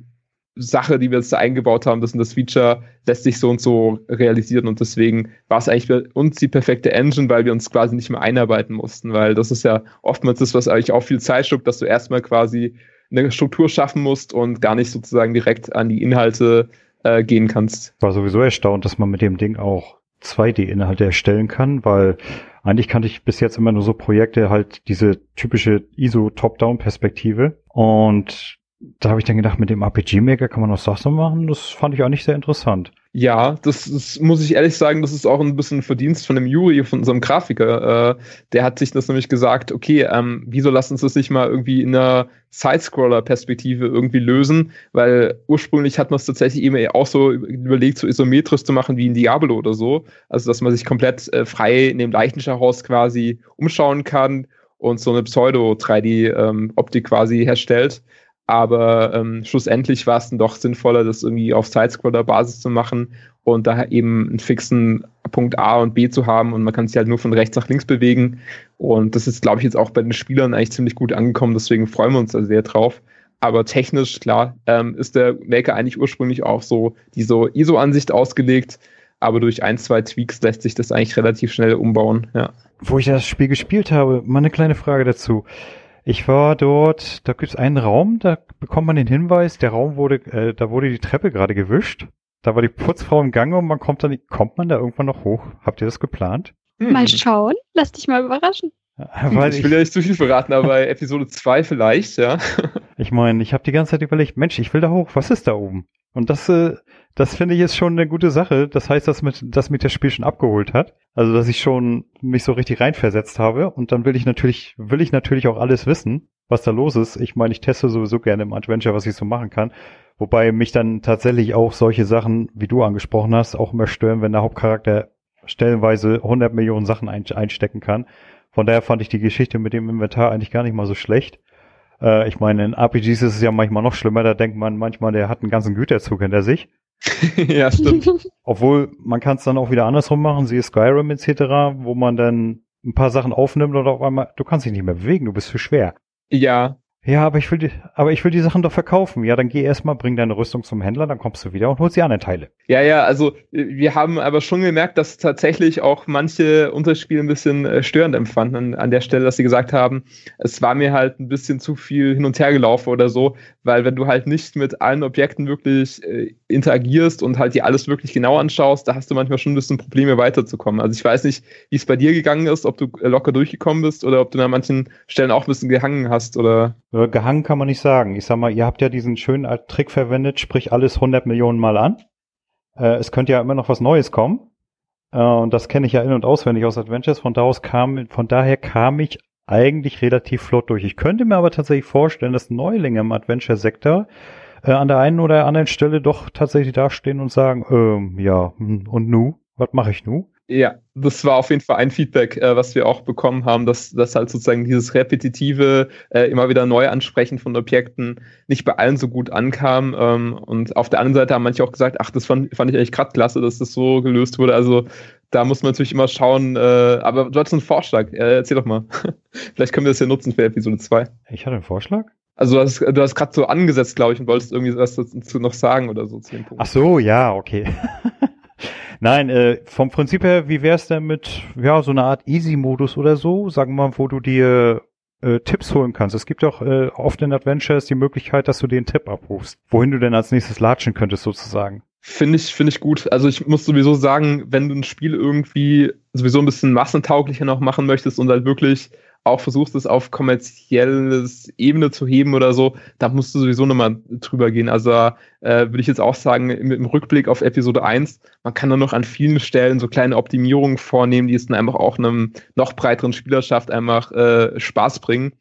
Sache, die wir jetzt da eingebaut haben, das und das Feature lässt sich so und so realisieren und deswegen war es eigentlich für uns die perfekte Engine, weil wir uns quasi nicht mehr einarbeiten mussten, weil das ist ja oftmals das, was eigentlich auch viel Zeit schluckt, dass du erstmal quasi eine Struktur schaffen musst und gar nicht sozusagen direkt an die Inhalte äh, gehen kannst. War sowieso erstaunt, dass man mit dem Ding auch 2D-Inhalte erstellen kann, weil eigentlich kannte ich bis jetzt immer nur so Projekte halt diese typische ISO Top-Down-Perspektive und da habe ich dann gedacht, mit dem RPG-Maker kann man auch Sachen machen. Das fand ich auch nicht sehr interessant. Ja, das, das muss ich ehrlich sagen, das ist auch ein bisschen Verdienst von dem Juri, von unserem Grafiker. Äh, der hat sich das nämlich gesagt, okay, ähm, wieso lassen uns das nicht mal irgendwie in einer Sidescroller-Perspektive irgendwie lösen? Weil ursprünglich hat man es tatsächlich eben auch so überlegt, so isometrisch zu machen wie in Diablo oder so. Also, dass man sich komplett äh, frei in dem Leichenschauhaus quasi umschauen kann und so eine Pseudo-3D-Optik ähm, quasi herstellt. Aber ähm, schlussendlich war es dann doch sinnvoller, das irgendwie auf Sidescroller-Basis zu machen und da eben einen fixen Punkt A und B zu haben und man kann sich halt nur von rechts nach links bewegen. Und das ist, glaube ich, jetzt auch bei den Spielern eigentlich ziemlich gut angekommen, deswegen freuen wir uns da sehr drauf. Aber technisch, klar, ähm, ist der Maker eigentlich ursprünglich auch so diese ISO-Ansicht ausgelegt, aber durch ein, zwei Tweaks lässt sich das eigentlich relativ schnell umbauen, ja. Wo ich das Spiel gespielt habe, mal eine kleine Frage dazu. Ich war dort, da gibt es einen Raum, da bekommt man den Hinweis, der Raum wurde, äh, da wurde die Treppe gerade gewischt. Da war die Putzfrau im Gange und man kommt dann, kommt man da irgendwann noch hoch? Habt ihr das geplant? Hm. Mal schauen, lass dich mal überraschen. Weil ich will ja nicht zu viel verraten, aber bei Episode 2 vielleicht, ja. ich meine, ich habe die ganze Zeit überlegt, Mensch, ich will da hoch, was ist da oben? Und das, äh, das finde ich ist schon eine gute Sache. Das heißt, dass mit, dass mich das Spiel schon abgeholt hat. Also, dass ich schon mich so richtig reinversetzt habe. Und dann will ich natürlich, will ich natürlich auch alles wissen, was da los ist. Ich meine, ich teste sowieso gerne im Adventure, was ich so machen kann. Wobei mich dann tatsächlich auch solche Sachen, wie du angesprochen hast, auch immer stören, wenn der Hauptcharakter stellenweise 100 Millionen Sachen einstecken kann Von daher fand ich die Geschichte mit dem Inventar eigentlich gar nicht mal so schlecht. Äh, ich meine, in RPGs ist es ja manchmal noch schlimmer, da denkt man manchmal, der hat einen ganzen Güterzug hinter sich. ja, stimmt. Obwohl, man kann es dann auch wieder andersrum machen, siehe Skyrim etc., wo man dann ein paar Sachen aufnimmt und auf einmal, du kannst dich nicht mehr bewegen, du bist zu schwer. Ja, ja, aber ich will die, aber ich will die Sachen doch verkaufen. Ja, dann geh erstmal, bring deine Rüstung zum Händler, dann kommst du wieder und holst die anderen Teile. Ja, ja, also wir haben aber schon gemerkt, dass tatsächlich auch manche Unterspiele ein bisschen äh, störend empfanden an der Stelle, dass sie gesagt haben, es war mir halt ein bisschen zu viel hin und her gelaufen oder so, weil wenn du halt nicht mit allen Objekten wirklich äh, interagierst und halt dir alles wirklich genau anschaust, da hast du manchmal schon ein bisschen Probleme weiterzukommen. Also ich weiß nicht, wie es bei dir gegangen ist, ob du äh, locker durchgekommen bist oder ob du an manchen Stellen auch ein bisschen gehangen hast oder Gehangen kann man nicht sagen. Ich sag mal, ihr habt ja diesen schönen Trick verwendet, sprich alles 100 Millionen Mal an. Äh, es könnte ja immer noch was Neues kommen. Äh, und das kenne ich ja in- und auswendig aus Adventures. Von, daraus kam, von daher kam ich eigentlich relativ flott durch. Ich könnte mir aber tatsächlich vorstellen, dass Neulinge im Adventure-Sektor äh, an der einen oder anderen Stelle doch tatsächlich dastehen und sagen, ähm, ja, hm, und nu? Was mache ich nu? Ja, das war auf jeden Fall ein Feedback, äh, was wir auch bekommen haben, dass, dass halt sozusagen dieses repetitive, äh, immer wieder neu ansprechen von Objekten nicht bei allen so gut ankam. Ähm, und auf der anderen Seite haben manche auch gesagt, ach, das fand, fand ich eigentlich gerade klasse, dass das so gelöst wurde. Also da muss man natürlich immer schauen. Äh, aber du hattest einen Vorschlag. Äh, erzähl doch mal. Vielleicht können wir das ja nutzen für Episode 2. Ich hatte einen Vorschlag? Also du hast, du hast gerade so angesetzt, glaube ich, und wolltest irgendwie was dazu noch sagen oder so zu dem Punkt. Ach so, ja, okay. Nein, äh, vom Prinzip her, wie wär's denn mit, ja, so einer Art Easy-Modus oder so? Sagen wir mal, wo du dir äh, Tipps holen kannst. Es gibt auch äh, oft in Adventures die Möglichkeit, dass du den Tipp abrufst, wohin du denn als nächstes latschen könntest sozusagen. Finde ich, finde ich gut. Also ich muss sowieso sagen, wenn du ein Spiel irgendwie sowieso ein bisschen massentauglicher noch machen möchtest und halt wirklich auch versuchst, es auf kommerzielles Ebene zu heben oder so, da musst du sowieso nochmal drüber gehen. Also äh, würde ich jetzt auch sagen, mit dem Rückblick auf Episode 1, man kann dann noch an vielen Stellen so kleine Optimierungen vornehmen, die es dann einfach auch einem noch breiteren Spielerschaft einfach äh, Spaß bringen.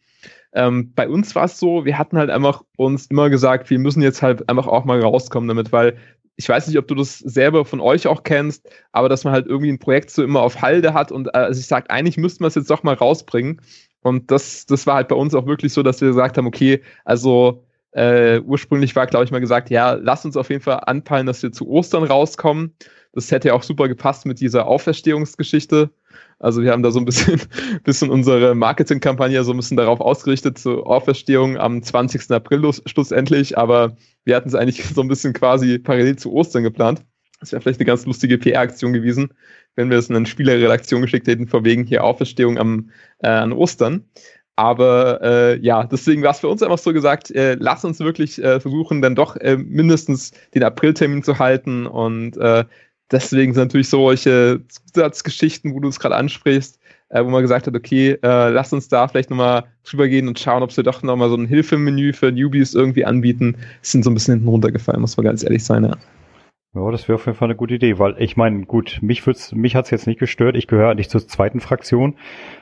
Ähm, bei uns war es so, wir hatten halt einfach uns immer gesagt, wir müssen jetzt halt einfach auch mal rauskommen damit, weil ich weiß nicht, ob du das selber von euch auch kennst, aber dass man halt irgendwie ein Projekt so immer auf Halde hat und äh, also ich sage, eigentlich müssten wir es jetzt doch mal rausbringen. Und das, das war halt bei uns auch wirklich so, dass wir gesagt haben, okay, also äh, ursprünglich war, glaube ich, mal gesagt, ja, lass uns auf jeden Fall anpeilen, dass wir zu Ostern rauskommen. Das hätte ja auch super gepasst mit dieser Auferstehungsgeschichte. Also wir haben da so ein bisschen, bisschen unsere Marketingkampagne so ein bisschen darauf ausgerichtet, zur Auferstehung am 20. April schlussendlich, aber wir hatten es eigentlich so ein bisschen quasi parallel zu Ostern geplant. Das wäre vielleicht eine ganz lustige PR-Aktion gewesen, wenn wir es in eine Spielerredaktion geschickt hätten, vor wegen hier Auferstehung am, äh, an Ostern. Aber äh, ja, deswegen war es für uns einfach so gesagt, äh, lass uns wirklich äh, versuchen, dann doch äh, mindestens den Apriltermin zu halten und äh, deswegen sind natürlich solche Zusatzgeschichten, wo du es gerade ansprichst, äh, wo man gesagt hat, okay, äh, lass uns da vielleicht nochmal drüber gehen und schauen, ob sie doch nochmal so ein Hilfemenü für Newbies irgendwie anbieten. Sind so ein bisschen hinten runtergefallen, muss man ganz ehrlich sein, ja. Ja, das wäre auf jeden Fall eine gute Idee, weil ich meine, gut, mich wird's, mich hat's jetzt nicht gestört. Ich gehöre eigentlich zur zweiten Fraktion.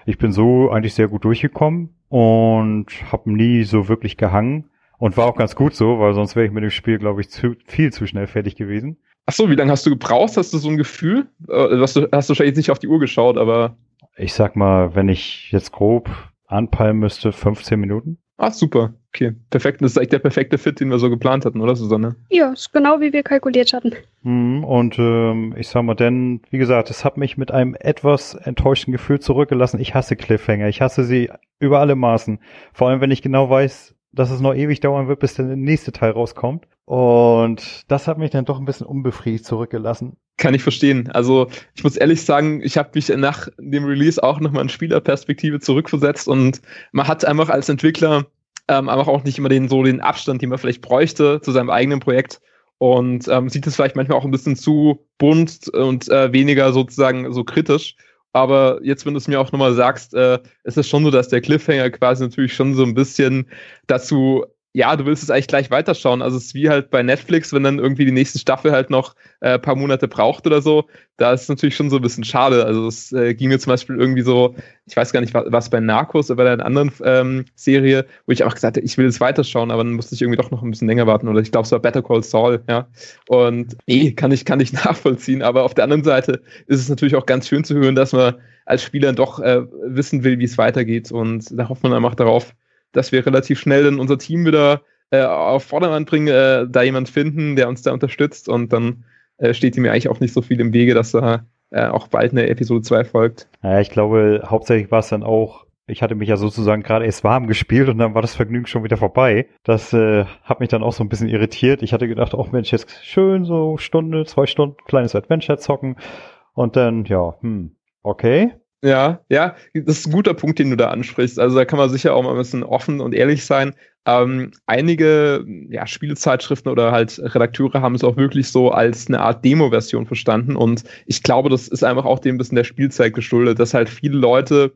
Ich bin so eigentlich sehr gut durchgekommen und habe nie so wirklich gehangen und war auch ganz gut so, weil sonst wäre ich mit dem Spiel, glaube ich, zu, viel zu schnell fertig gewesen. Ach so, wie lange hast du gebraucht? Hast du so ein Gefühl? Äh, hast du hast du wahrscheinlich nicht auf die Uhr geschaut, aber ich sag mal, wenn ich jetzt grob anpeilen müsste, 15 Minuten. Ah, super. Okay, perfekt. Das ist eigentlich der perfekte Fit, den wir so geplant hatten, oder Susanne? Ja, ist genau wie wir kalkuliert hatten. Hm, und ähm, ich sag mal, denn, wie gesagt, es hat mich mit einem etwas enttäuschten Gefühl zurückgelassen. Ich hasse Cliffhanger. Ich hasse sie über alle Maßen. Vor allem, wenn ich genau weiß, dass es noch ewig dauern wird, bis der nächste Teil rauskommt. Und das hat mich dann doch ein bisschen unbefriedigt zurückgelassen. Kann ich verstehen. Also ich muss ehrlich sagen, ich habe mich nach dem Release auch nochmal in Spielerperspektive zurückversetzt und man hat einfach als Entwickler ähm, einfach auch nicht immer den so den Abstand, den man vielleicht bräuchte zu seinem eigenen Projekt und ähm, sieht es vielleicht manchmal auch ein bisschen zu bunt und äh, weniger sozusagen so kritisch. Aber jetzt, wenn du es mir auch nochmal sagst, äh, ist es schon so, dass der Cliffhanger quasi natürlich schon so ein bisschen dazu ja, du willst es eigentlich gleich weiterschauen. Also es ist wie halt bei Netflix, wenn dann irgendwie die nächste Staffel halt noch äh, paar Monate braucht oder so. Da ist es natürlich schon so ein bisschen schade. Also es äh, ging mir zum Beispiel irgendwie so, ich weiß gar nicht, was, bei Narcos oder bei einer anderen ähm, Serie, wo ich einfach gesagt habe, ich will es weiterschauen, aber dann musste ich irgendwie doch noch ein bisschen länger warten. Oder ich glaube, es war Better Call Saul, ja. Und nee, kann ich, kann ich nachvollziehen. Aber auf der anderen Seite ist es natürlich auch ganz schön zu hören, dass man als Spieler doch äh, wissen will, wie es weitergeht. Und da hofft man einfach darauf, dass wir relativ schnell dann unser Team wieder äh, auf Vordermann bringen, äh, da jemand finden, der uns da unterstützt. Und dann äh, steht ihm eigentlich auch nicht so viel im Wege, dass da äh, auch bald eine Episode 2 folgt. Naja, ich glaube, hauptsächlich war es dann auch, ich hatte mich ja sozusagen gerade erst warm gespielt und dann war das Vergnügen schon wieder vorbei. Das äh, hat mich dann auch so ein bisschen irritiert. Ich hatte gedacht, oh Mensch, jetzt schön so Stunde, zwei Stunden, kleines Adventure zocken. Und dann, ja, hm, okay. Ja, ja, das ist ein guter Punkt, den du da ansprichst. Also da kann man sicher auch mal ein bisschen offen und ehrlich sein. Ähm, einige ja, Spielezeitschriften oder halt Redakteure haben es auch wirklich so als eine Art Demo-Version verstanden. Und ich glaube, das ist einfach auch dem ein bisschen der Spielzeit geschuldet, dass halt viele Leute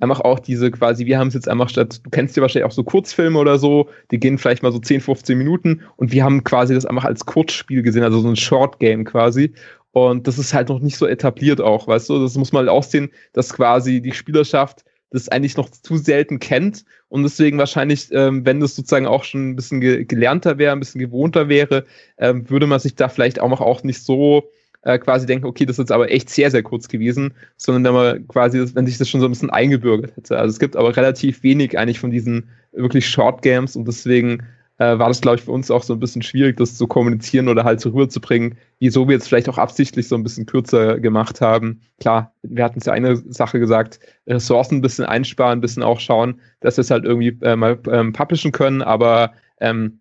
einfach auch diese quasi, wir haben es jetzt einfach statt, du kennst ja wahrscheinlich auch so Kurzfilme oder so, die gehen vielleicht mal so 10, 15 Minuten und wir haben quasi das einfach als Kurzspiel gesehen, also so ein Short Game quasi. Und das ist halt noch nicht so etabliert auch, weißt du? Das muss man halt auch sehen, dass quasi die Spielerschaft das eigentlich noch zu selten kennt und deswegen wahrscheinlich, ähm, wenn das sozusagen auch schon ein bisschen ge gelernter wäre, ein bisschen gewohnter wäre, ähm, würde man sich da vielleicht auch noch auch nicht so äh, quasi denken, okay, das ist jetzt aber echt sehr, sehr kurz gewesen, sondern wenn man quasi, wenn sich das schon so ein bisschen eingebürgert hätte. Also es gibt aber relativ wenig eigentlich von diesen wirklich Short Games und deswegen äh, war das, glaube ich, für uns auch so ein bisschen schwierig, das zu kommunizieren oder halt zur Ruhe zu bringen, wieso wir jetzt vielleicht auch absichtlich so ein bisschen kürzer gemacht haben. Klar, wir hatten es ja eine Sache gesagt, Ressourcen ein bisschen einsparen, ein bisschen auch schauen, dass wir es halt irgendwie äh, mal ähm, publishen können, aber ähm,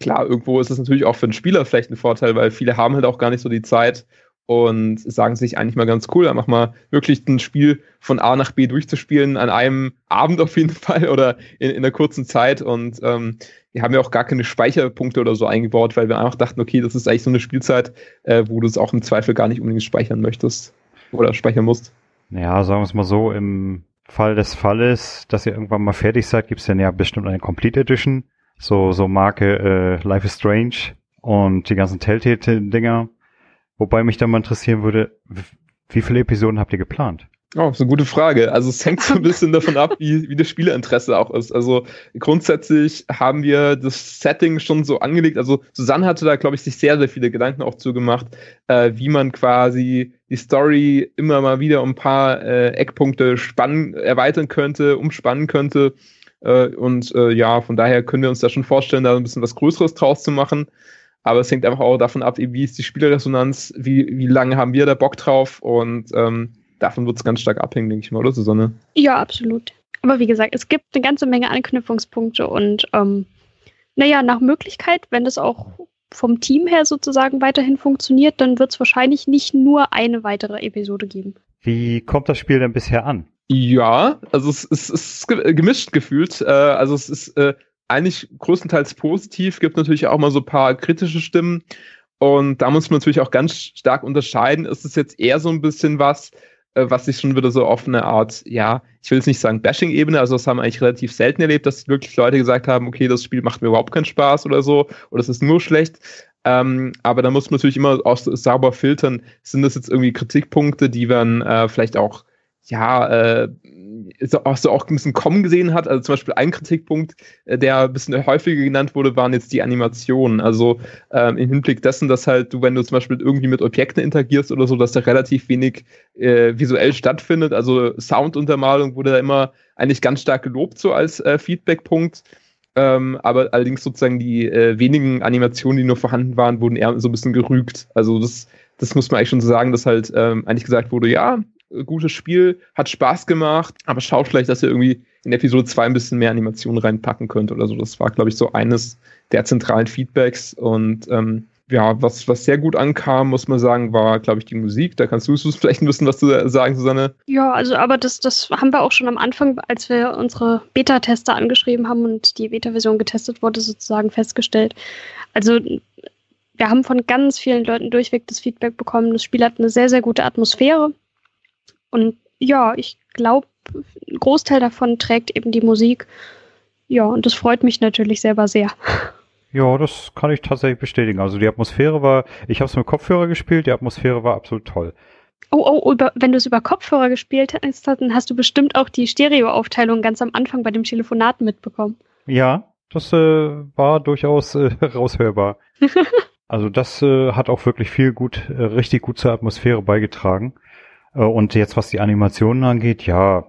klar, irgendwo ist es natürlich auch für den Spieler vielleicht ein Vorteil, weil viele haben halt auch gar nicht so die Zeit und sagen sich eigentlich mal ganz cool, einfach mal wirklich ein Spiel von A nach B durchzuspielen an einem Abend auf jeden Fall oder in, in einer kurzen Zeit. Und ähm, wir haben ja auch gar keine Speicherpunkte oder so eingebaut, weil wir einfach dachten, okay, das ist eigentlich so eine Spielzeit, äh, wo du es auch im Zweifel gar nicht unbedingt speichern möchtest oder speichern musst. Ja, sagen wir es mal so, im Fall des Falles, dass ihr irgendwann mal fertig seid, gibt es dann ja bestimmt eine Complete Edition. So, so Marke äh, Life is Strange und die ganzen Telltale-Dinger Wobei mich da mal interessieren würde, wie viele Episoden habt ihr geplant? Oh, ist eine gute Frage. Also es hängt so ein bisschen davon ab, wie, wie das Spielerinteresse auch ist. Also grundsätzlich haben wir das Setting schon so angelegt. Also Susanne hatte da, glaube ich, sich sehr, sehr viele Gedanken auch zugemacht, äh, wie man quasi die Story immer mal wieder um ein paar äh, Eckpunkte spannen, erweitern könnte, umspannen könnte. Äh, und äh, ja, von daher können wir uns da schon vorstellen, da ein bisschen was Größeres draus zu machen. Aber es hängt einfach auch davon ab, wie ist die Spielresonanz, wie, wie lange haben wir da Bock drauf und ähm, davon wird es ganz stark abhängen, denke ich mal, oder Susanne? Ja, absolut. Aber wie gesagt, es gibt eine ganze Menge Anknüpfungspunkte und ähm, naja, nach Möglichkeit, wenn das auch vom Team her sozusagen weiterhin funktioniert, dann wird es wahrscheinlich nicht nur eine weitere Episode geben. Wie kommt das Spiel denn bisher an? Ja, also es, es, es ist gemischt gefühlt. Äh, also es ist äh, eigentlich größtenteils positiv, gibt natürlich auch mal so ein paar kritische Stimmen. Und da muss man natürlich auch ganz stark unterscheiden. Ist es jetzt eher so ein bisschen was, äh, was sich schon wieder so auf eine Art, ja, ich will jetzt nicht sagen Bashing-Ebene, also das haben wir eigentlich relativ selten erlebt, dass wirklich Leute gesagt haben, okay, das Spiel macht mir überhaupt keinen Spaß oder so, oder es ist nur schlecht. Ähm, aber da muss man natürlich immer auch sauber filtern, sind das jetzt irgendwie Kritikpunkte, die man äh, vielleicht auch ja, äh, auch, so auch ein bisschen kommen gesehen hat. Also zum Beispiel ein Kritikpunkt, äh, der ein bisschen häufiger genannt wurde, waren jetzt die Animationen. Also ähm, im Hinblick dessen, dass halt du, wenn du zum Beispiel irgendwie mit Objekten interagierst oder so, dass da relativ wenig äh, visuell stattfindet. Also Sounduntermalung wurde da immer eigentlich ganz stark gelobt, so als äh, Feedbackpunkt. Ähm, aber allerdings sozusagen die äh, wenigen Animationen, die nur vorhanden waren, wurden eher so ein bisschen gerügt. Also das, das muss man eigentlich schon so sagen, dass halt ähm, eigentlich gesagt wurde, ja, gutes Spiel, hat Spaß gemacht, aber schaut vielleicht, dass ihr irgendwie in Episode 2 ein bisschen mehr Animationen reinpacken könnt oder so. Das war, glaube ich, so eines der zentralen Feedbacks und ähm, ja, was, was sehr gut ankam, muss man sagen, war, glaube ich, die Musik. Da kannst du vielleicht ein bisschen was zu sagen, Susanne. Ja, also, aber das, das haben wir auch schon am Anfang, als wir unsere Beta-Tester angeschrieben haben und die Beta-Version getestet wurde, sozusagen festgestellt. Also, wir haben von ganz vielen Leuten durchweg das Feedback bekommen. Das Spiel hat eine sehr, sehr gute Atmosphäre. Und ja, ich glaube, ein Großteil davon trägt eben die Musik. Ja, und das freut mich natürlich selber sehr. Ja, das kann ich tatsächlich bestätigen. Also die Atmosphäre war, ich habe es mit Kopfhörer gespielt, die Atmosphäre war absolut toll. Oh, oh, über, wenn du es über Kopfhörer gespielt hast, dann hast du bestimmt auch die Stereoaufteilung ganz am Anfang bei dem Telefonat mitbekommen. Ja, das äh, war durchaus äh, raushörbar. also das äh, hat auch wirklich viel gut, äh, richtig gut zur Atmosphäre beigetragen. Äh, und jetzt, was die Animationen angeht, ja,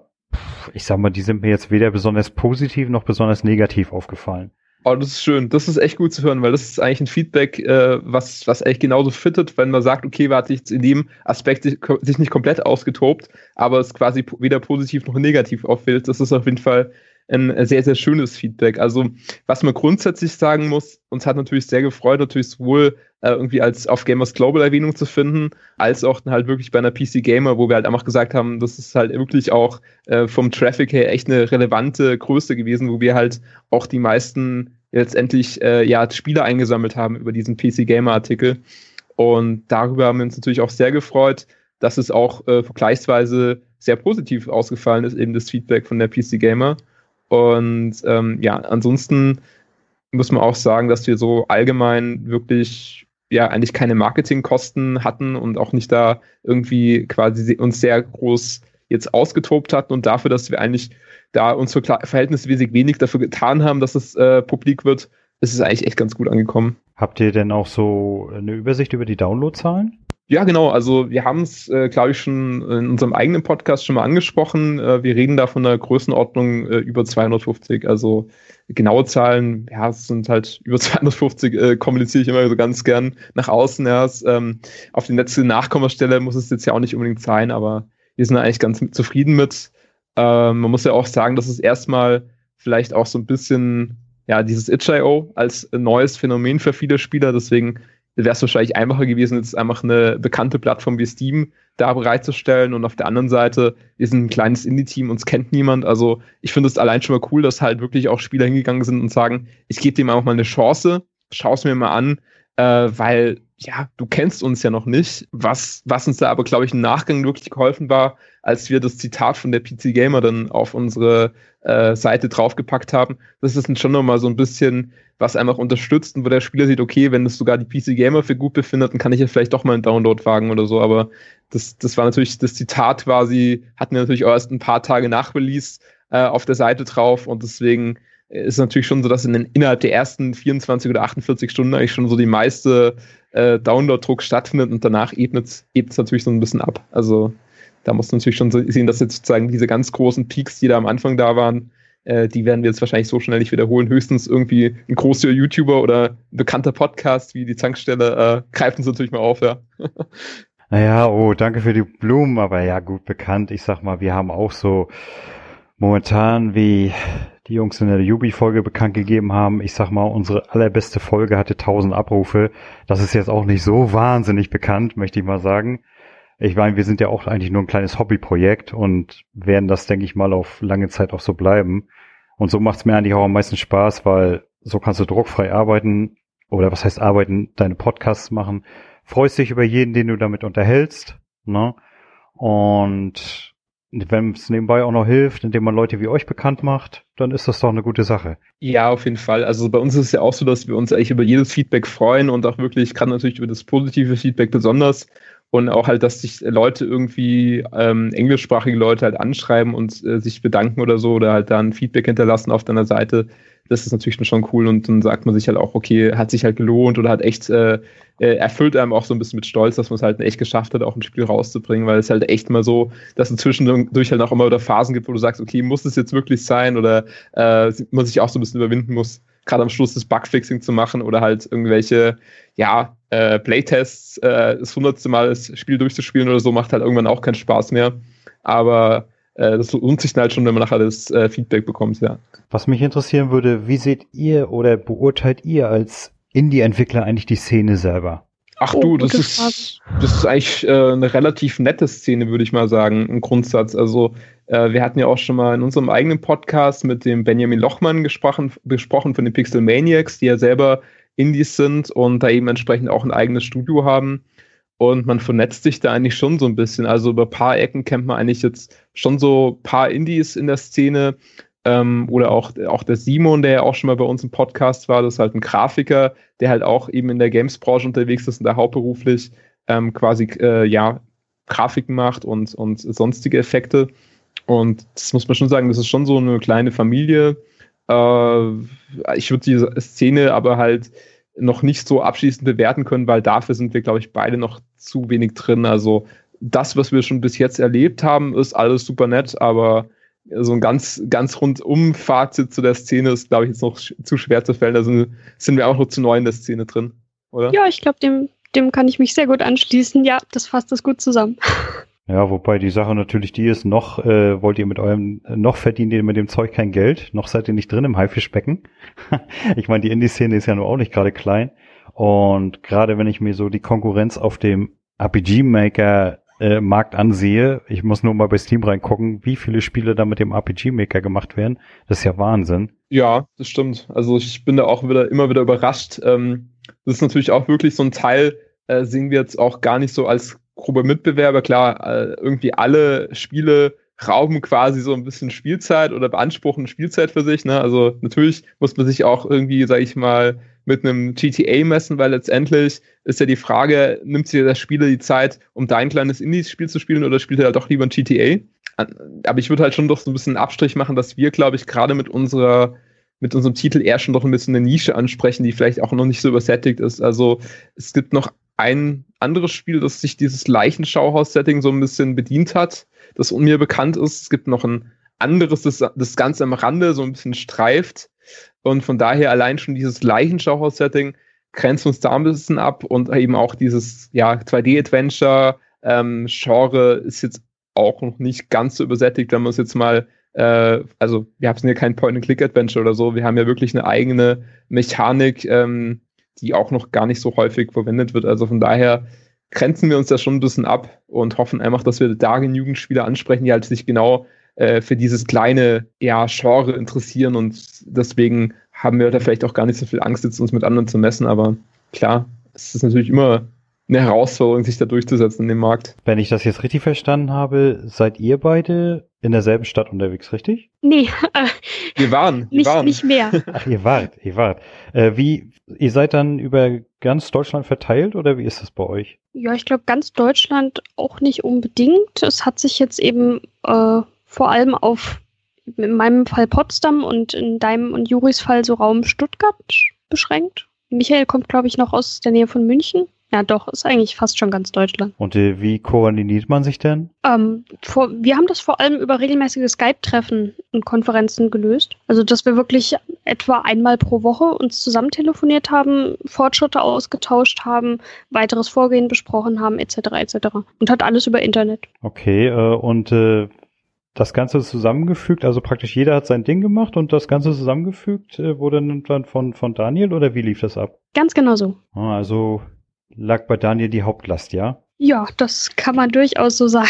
ich sag mal, die sind mir jetzt weder besonders positiv noch besonders negativ aufgefallen. Oh, das ist schön. Das ist echt gut zu hören, weil das ist eigentlich ein Feedback, äh, was, was eigentlich genauso fittet, wenn man sagt, okay, man hat sich in dem Aspekt sich nicht komplett ausgetobt, aber es quasi weder positiv noch negativ auffällt. Das ist auf jeden Fall ein sehr, sehr schönes Feedback. Also, was man grundsätzlich sagen muss, uns hat natürlich sehr gefreut, natürlich sowohl äh, irgendwie als auf Gamers Global Erwähnung zu finden, als auch halt wirklich bei einer PC Gamer, wo wir halt einfach gesagt haben, das ist halt wirklich auch äh, vom Traffic her echt eine relevante Größe gewesen, wo wir halt auch die meisten letztendlich äh, ja Spieler eingesammelt haben über diesen PC Gamer Artikel. Und darüber haben wir uns natürlich auch sehr gefreut, dass es auch äh, vergleichsweise sehr positiv ausgefallen ist, eben das Feedback von der PC Gamer. Und ähm, ja, ansonsten muss man auch sagen, dass wir so allgemein wirklich ja eigentlich keine Marketingkosten hatten und auch nicht da irgendwie quasi uns sehr groß jetzt ausgetobt hatten und dafür, dass wir eigentlich da uns für verhältnismäßig wenig dafür getan haben, dass es äh, publik wird, ist es eigentlich echt ganz gut angekommen. Habt ihr denn auch so eine Übersicht über die Downloadzahlen? Ja, genau. Also wir haben es, äh, glaube ich, schon in unserem eigenen Podcast schon mal angesprochen. Äh, wir reden da von einer Größenordnung äh, über 250. Also genaue Zahlen, ja, es sind halt über 250, äh, kommuniziere ich immer so ganz gern nach außen. Es, ähm, auf die letzte Nachkommastelle muss es jetzt ja auch nicht unbedingt sein, aber wir sind eigentlich ganz zufrieden mit. Ähm, man muss ja auch sagen, dass es erstmal vielleicht auch so ein bisschen, ja, dieses itch.io als neues Phänomen für viele Spieler, deswegen wäre es wahrscheinlich einfacher gewesen, jetzt einfach eine bekannte Plattform wie Steam da bereitzustellen. Und auf der anderen Seite ist ein kleines Indie-Team, uns kennt niemand. Also ich finde es allein schon mal cool, dass halt wirklich auch Spieler hingegangen sind und sagen, ich gebe dem einfach mal eine Chance, schau es mir mal an, äh, weil ja, du kennst uns ja noch nicht. Was, was uns da aber, glaube ich, im Nachgang wirklich geholfen war, als wir das Zitat von der PC Gamer dann auf unsere äh, Seite draufgepackt haben, das ist schon nochmal so ein bisschen was einfach unterstützt und wo der Spieler sieht, okay, wenn es sogar die PC Gamer für gut befindet, dann kann ich ja vielleicht doch mal einen Download wagen oder so. Aber das, das war natürlich, das Zitat quasi, hatten wir natürlich auch erst ein paar Tage nach Release äh, auf der Seite drauf und deswegen ist natürlich schon so, dass in den, innerhalb der ersten 24 oder 48 Stunden eigentlich schon so die meiste äh, Download-Druck stattfindet und danach ebnet es natürlich so ein bisschen ab. Also da muss man natürlich schon sehen, dass jetzt sozusagen diese ganz großen Peaks, die da am Anfang da waren, äh, die werden wir jetzt wahrscheinlich so schnell nicht wiederholen. Höchstens irgendwie ein großer YouTuber oder ein bekannter Podcast wie die Zankstelle äh, greift uns natürlich mal auf, ja. Naja, oh, danke für die Blumen, aber ja, gut bekannt. Ich sag mal, wir haben auch so momentan, wie die Jungs in der Yubi-Folge bekannt gegeben haben, ich sag mal, unsere allerbeste Folge hatte 1000 Abrufe. Das ist jetzt auch nicht so wahnsinnig bekannt, möchte ich mal sagen. Ich meine, wir sind ja auch eigentlich nur ein kleines Hobbyprojekt und werden das, denke ich mal, auf lange Zeit auch so bleiben. Und so macht es mir eigentlich auch am meisten Spaß, weil so kannst du druckfrei arbeiten oder was heißt arbeiten, deine Podcasts machen. Freust dich über jeden, den du damit unterhältst. Ne? Und wenn es nebenbei auch noch hilft, indem man Leute wie euch bekannt macht, dann ist das doch eine gute Sache. Ja, auf jeden Fall. Also bei uns ist es ja auch so, dass wir uns eigentlich über jedes Feedback freuen und auch wirklich, kann natürlich über das positive Feedback besonders und auch halt, dass sich Leute irgendwie, ähm, englischsprachige Leute halt anschreiben und äh, sich bedanken oder so oder halt dann Feedback hinterlassen auf deiner Seite. Das ist natürlich schon cool und dann sagt man sich halt auch, okay, hat sich halt gelohnt oder hat echt äh, äh erfüllt einem auch so ein bisschen mit Stolz, dass man es halt echt geschafft hat, auch ein Spiel rauszubringen, weil es halt echt mal so, dass es zwischendurch halt auch immer wieder Phasen gibt, wo du sagst, okay, muss es jetzt wirklich sein oder äh, man sich auch so ein bisschen überwinden muss, gerade am Schluss das Bugfixing zu machen oder halt irgendwelche, ja, äh, Playtests äh, das hundertste Mal das Spiel durchzuspielen oder so, macht halt irgendwann auch keinen Spaß mehr. Aber äh, das lohnt sich dann halt schon, wenn man nachher das äh, Feedback bekommt, ja. Was mich interessieren würde, wie seht ihr oder beurteilt ihr als Indie-Entwickler eigentlich die Szene selber? Ach oh, du, das ist, das ist eigentlich äh, eine relativ nette Szene, würde ich mal sagen, im Grundsatz. Also wir hatten ja auch schon mal in unserem eigenen Podcast mit dem Benjamin Lochmann gesprochen, besprochen von den Pixel Maniacs, die ja selber Indies sind und da eben entsprechend auch ein eigenes Studio haben. Und man vernetzt sich da eigentlich schon so ein bisschen. Also über ein paar Ecken kennt man eigentlich jetzt schon so ein paar Indies in der Szene. Ähm, oder auch, auch der Simon, der ja auch schon mal bei uns im Podcast war, das ist halt ein Grafiker, der halt auch eben in der Games-Branche unterwegs ist und da hauptberuflich ähm, quasi äh, ja, Grafiken macht und, und sonstige Effekte. Und das muss man schon sagen, das ist schon so eine kleine Familie. Äh, ich würde die Szene aber halt noch nicht so abschließend bewerten können, weil dafür sind wir, glaube ich, beide noch zu wenig drin. Also das, was wir schon bis jetzt erlebt haben, ist alles super nett, aber so ein ganz, ganz rundum Fazit zu der Szene ist, glaube ich, jetzt noch zu schwer zu fällen. Da sind, sind wir auch noch zu neu in der Szene drin, oder? Ja, ich glaube, dem, dem kann ich mich sehr gut anschließen. Ja, das fasst das gut zusammen. Ja, wobei die Sache natürlich die ist, noch äh, wollt ihr mit eurem, noch verdient ihr mit dem Zeug kein Geld, noch seid ihr nicht drin im Haifischbecken. ich meine, die Indie-Szene ist ja nur auch nicht gerade klein. Und gerade wenn ich mir so die Konkurrenz auf dem RPG-Maker äh, Markt ansehe, ich muss nur mal bei Steam reingucken, wie viele Spiele da mit dem RPG-Maker gemacht werden. Das ist ja Wahnsinn. Ja, das stimmt. Also ich bin da auch wieder immer wieder überrascht. Ähm, das ist natürlich auch wirklich so ein Teil, äh, sehen wir jetzt auch gar nicht so als grobe Mitbewerber. Klar, äh, irgendwie alle Spiele rauben quasi so ein bisschen Spielzeit oder beanspruchen Spielzeit für sich. Ne? Also natürlich muss man sich auch irgendwie, sag ich mal, mit einem GTA messen, weil letztendlich ist ja die Frage, nimmt sich der Spieler die Zeit, um dein kleines Indies-Spiel zu spielen oder spielt er doch lieber ein GTA? Aber ich würde halt schon doch so ein bisschen einen Abstrich machen, dass wir, glaube ich, gerade mit unserer mit unserem Titel eher schon doch ein bisschen eine Nische ansprechen, die vielleicht auch noch nicht so übersättigt ist. Also es gibt noch ein anderes Spiel, das sich dieses Leichenschauhaus-Setting so ein bisschen bedient hat, das mir bekannt ist. Es gibt noch ein anderes, das das Ganze am Rande so ein bisschen streift. Und von daher allein schon dieses Leichenschauhaus-Setting grenzt uns da ein bisschen ab und eben auch dieses ja, 2D-Adventure-Genre ähm, ist jetzt auch noch nicht ganz so übersättigt, wenn man es jetzt mal äh, also wir haben ja kein Point-and-Click-Adventure oder so, wir haben ja wirklich eine eigene Mechanik, ähm, die auch noch gar nicht so häufig verwendet wird. Also von daher grenzen wir uns da schon ein bisschen ab und hoffen einfach, dass wir da genügend Spieler ansprechen, die halt sich genau äh, für dieses kleine ja, Genre interessieren und deswegen haben wir da vielleicht auch gar nicht so viel Angst, jetzt uns mit anderen zu messen, aber klar, es ist natürlich immer eine Herausforderung, sich da durchzusetzen in dem Markt. Wenn ich das jetzt richtig verstanden habe, seid ihr beide in derselben Stadt unterwegs, richtig? Nee. Äh, wir waren. Wir nicht, waren. nicht mehr. Ach, ihr wart, ihr wart. Äh, wie, ihr seid dann über ganz Deutschland verteilt oder wie ist das bei euch? Ja, ich glaube ganz Deutschland auch nicht unbedingt. Es hat sich jetzt eben äh, vor allem auf in meinem Fall Potsdam und in deinem und Juris Fall so Raum Stuttgart beschränkt. Michael kommt, glaube ich, noch aus der Nähe von München. Ja, doch, ist eigentlich fast schon ganz Deutschland. Und äh, wie koordiniert man sich denn? Ähm, vor, wir haben das vor allem über regelmäßige Skype-Treffen und Konferenzen gelöst. Also, dass wir wirklich etwa einmal pro Woche uns zusammen telefoniert haben, Fortschritte ausgetauscht haben, weiteres Vorgehen besprochen haben, etc. etc. Und hat alles über Internet. Okay, äh, und äh, das Ganze zusammengefügt, also praktisch jeder hat sein Ding gemacht und das Ganze zusammengefügt äh, wurde dann von, von Daniel oder wie lief das ab? Ganz genau so. Ah, also lag bei Daniel die Hauptlast, ja? Ja, das kann man durchaus so sagen.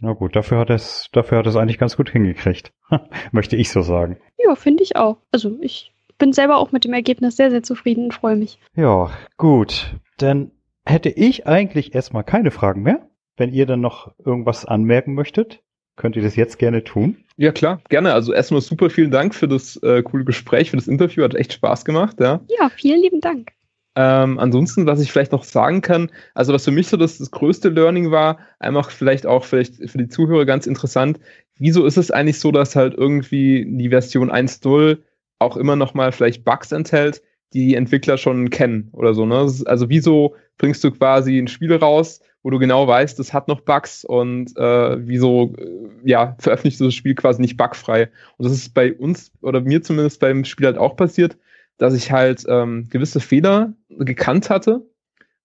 Na gut, dafür hat es, dafür hat es eigentlich ganz gut hingekriegt. Möchte ich so sagen. Ja, finde ich auch. Also ich bin selber auch mit dem Ergebnis sehr, sehr zufrieden und freue mich. Ja, gut. Dann hätte ich eigentlich erstmal keine Fragen mehr. Wenn ihr dann noch irgendwas anmerken möchtet, könnt ihr das jetzt gerne tun. Ja, klar, gerne. Also erstmal super vielen Dank für das äh, coole Gespräch, für das Interview. Hat echt Spaß gemacht, ja. Ja, vielen lieben Dank. Ähm, ansonsten, was ich vielleicht noch sagen kann, also was für mich so das, das größte Learning war, einfach vielleicht auch vielleicht für die Zuhörer ganz interessant, wieso ist es eigentlich so, dass halt irgendwie die Version 1.0 auch immer noch mal vielleicht Bugs enthält, die die Entwickler schon kennen oder so. Ne? Also wieso bringst du quasi ein Spiel raus, wo du genau weißt, das hat noch Bugs und äh, wieso äh, ja, veröffentlichst du das Spiel quasi nicht bugfrei. Und das ist bei uns oder mir zumindest beim Spiel halt auch passiert dass ich halt ähm, gewisse Fehler gekannt hatte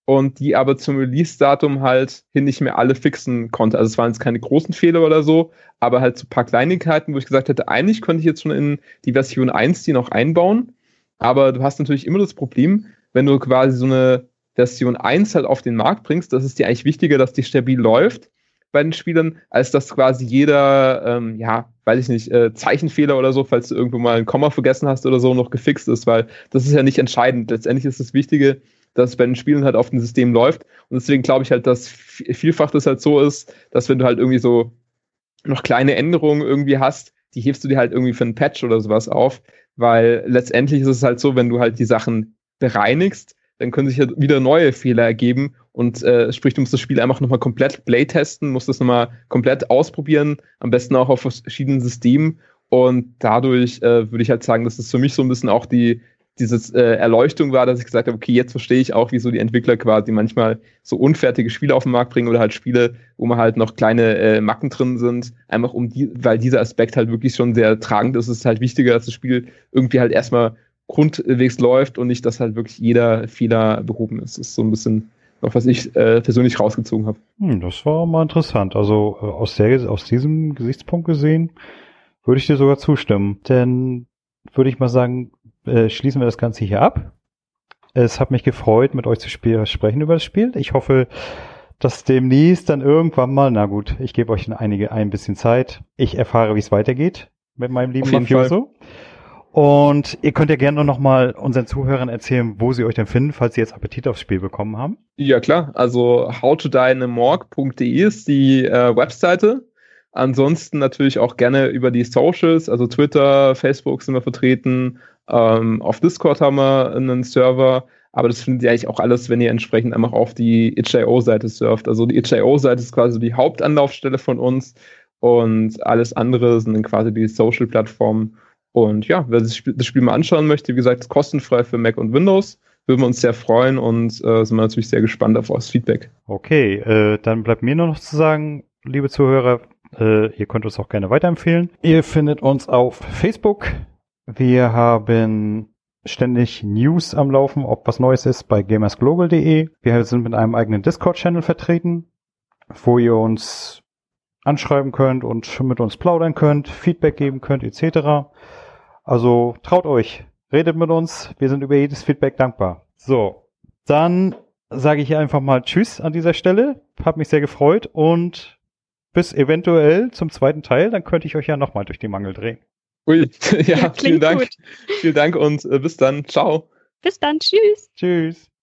und die aber zum Release-Datum halt hin nicht mehr alle fixen konnte. Also es waren jetzt keine großen Fehler oder so, aber halt so ein paar Kleinigkeiten, wo ich gesagt hätte, eigentlich könnte ich jetzt schon in die Version 1 die noch einbauen, aber du hast natürlich immer das Problem, wenn du quasi so eine Version 1 halt auf den Markt bringst, das ist dir eigentlich wichtiger, dass die stabil läuft bei den Spielern, als dass quasi jeder, ähm, ja, weiß ich nicht, äh, Zeichenfehler oder so, falls du irgendwo mal ein Komma vergessen hast oder so, noch gefixt ist, weil das ist ja nicht entscheidend. Letztendlich ist das Wichtige, dass bei den Spielen halt auf dem System läuft. Und deswegen glaube ich halt, dass vielfach das halt so ist, dass wenn du halt irgendwie so noch kleine Änderungen irgendwie hast, die hebst du dir halt irgendwie für einen Patch oder sowas auf, weil letztendlich ist es halt so, wenn du halt die Sachen bereinigst, dann können sich ja wieder neue Fehler ergeben. Und äh, sprich, du musst das Spiel einfach nochmal komplett playtesten, musst das nochmal komplett ausprobieren, am besten auch auf verschiedenen Systemen. Und dadurch äh, würde ich halt sagen, das ist für mich so ein bisschen auch die dieses äh, Erleuchtung war, dass ich gesagt habe, okay, jetzt verstehe ich auch, wieso die Entwickler quasi manchmal so unfertige Spiele auf den Markt bringen oder halt Spiele, wo man halt noch kleine äh, Macken drin sind, einfach um die, weil dieser Aspekt halt wirklich schon sehr tragend ist, ist es halt wichtiger, dass das Spiel irgendwie halt erstmal grundwegs läuft und nicht, dass halt wirklich jeder Fehler behoben ist. Das ist so ein bisschen noch, was ich äh, persönlich rausgezogen habe. Hm, das war mal interessant. Also äh, aus, der, aus diesem Gesichtspunkt gesehen würde ich dir sogar zustimmen. Denn würde ich mal sagen, äh, schließen wir das Ganze hier ab. Es hat mich gefreut, mit euch zu sprechen über das Spiel. Ich hoffe, dass demnächst dann irgendwann mal, na gut, ich gebe euch einige ein bisschen Zeit. Ich erfahre, wie es weitergeht mit meinem lieben Mafioso. Und ihr könnt ja gerne noch mal unseren Zuhörern erzählen, wo sie euch denn finden, falls sie jetzt Appetit aufs Spiel bekommen haben. Ja klar, also howtodynamorg.de ist die äh, Webseite. Ansonsten natürlich auch gerne über die Socials, also Twitter, Facebook sind wir vertreten. Ähm, auf Discord haben wir einen Server. Aber das findet ihr eigentlich auch alles, wenn ihr entsprechend einfach auf die itch.io-Seite surft. Also die itch.io-Seite ist quasi die Hauptanlaufstelle von uns und alles andere sind quasi die Social-Plattformen. Und ja, wer sich das Spiel mal anschauen möchte, wie gesagt, ist kostenfrei für Mac und Windows. Würden wir uns sehr freuen und äh, sind wir natürlich sehr gespannt auf euer Feedback. Okay, äh, dann bleibt mir nur noch zu sagen, liebe Zuhörer, äh, ihr könnt uns auch gerne weiterempfehlen. Ihr findet uns auf Facebook. Wir haben ständig News am Laufen, ob was Neues ist bei gamersglobal.de. Wir sind mit einem eigenen Discord-Channel vertreten, wo ihr uns anschreiben könnt und mit uns plaudern könnt, Feedback geben könnt, etc. Also traut euch, redet mit uns, wir sind über jedes Feedback dankbar. So, dann sage ich einfach mal Tschüss an dieser Stelle. Hab mich sehr gefreut und bis eventuell zum zweiten Teil, dann könnte ich euch ja nochmal durch die Mangel drehen. Ui, ja, vielen Dank. Gut. Vielen Dank und äh, bis dann. Ciao. Bis dann. Tschüss. Tschüss.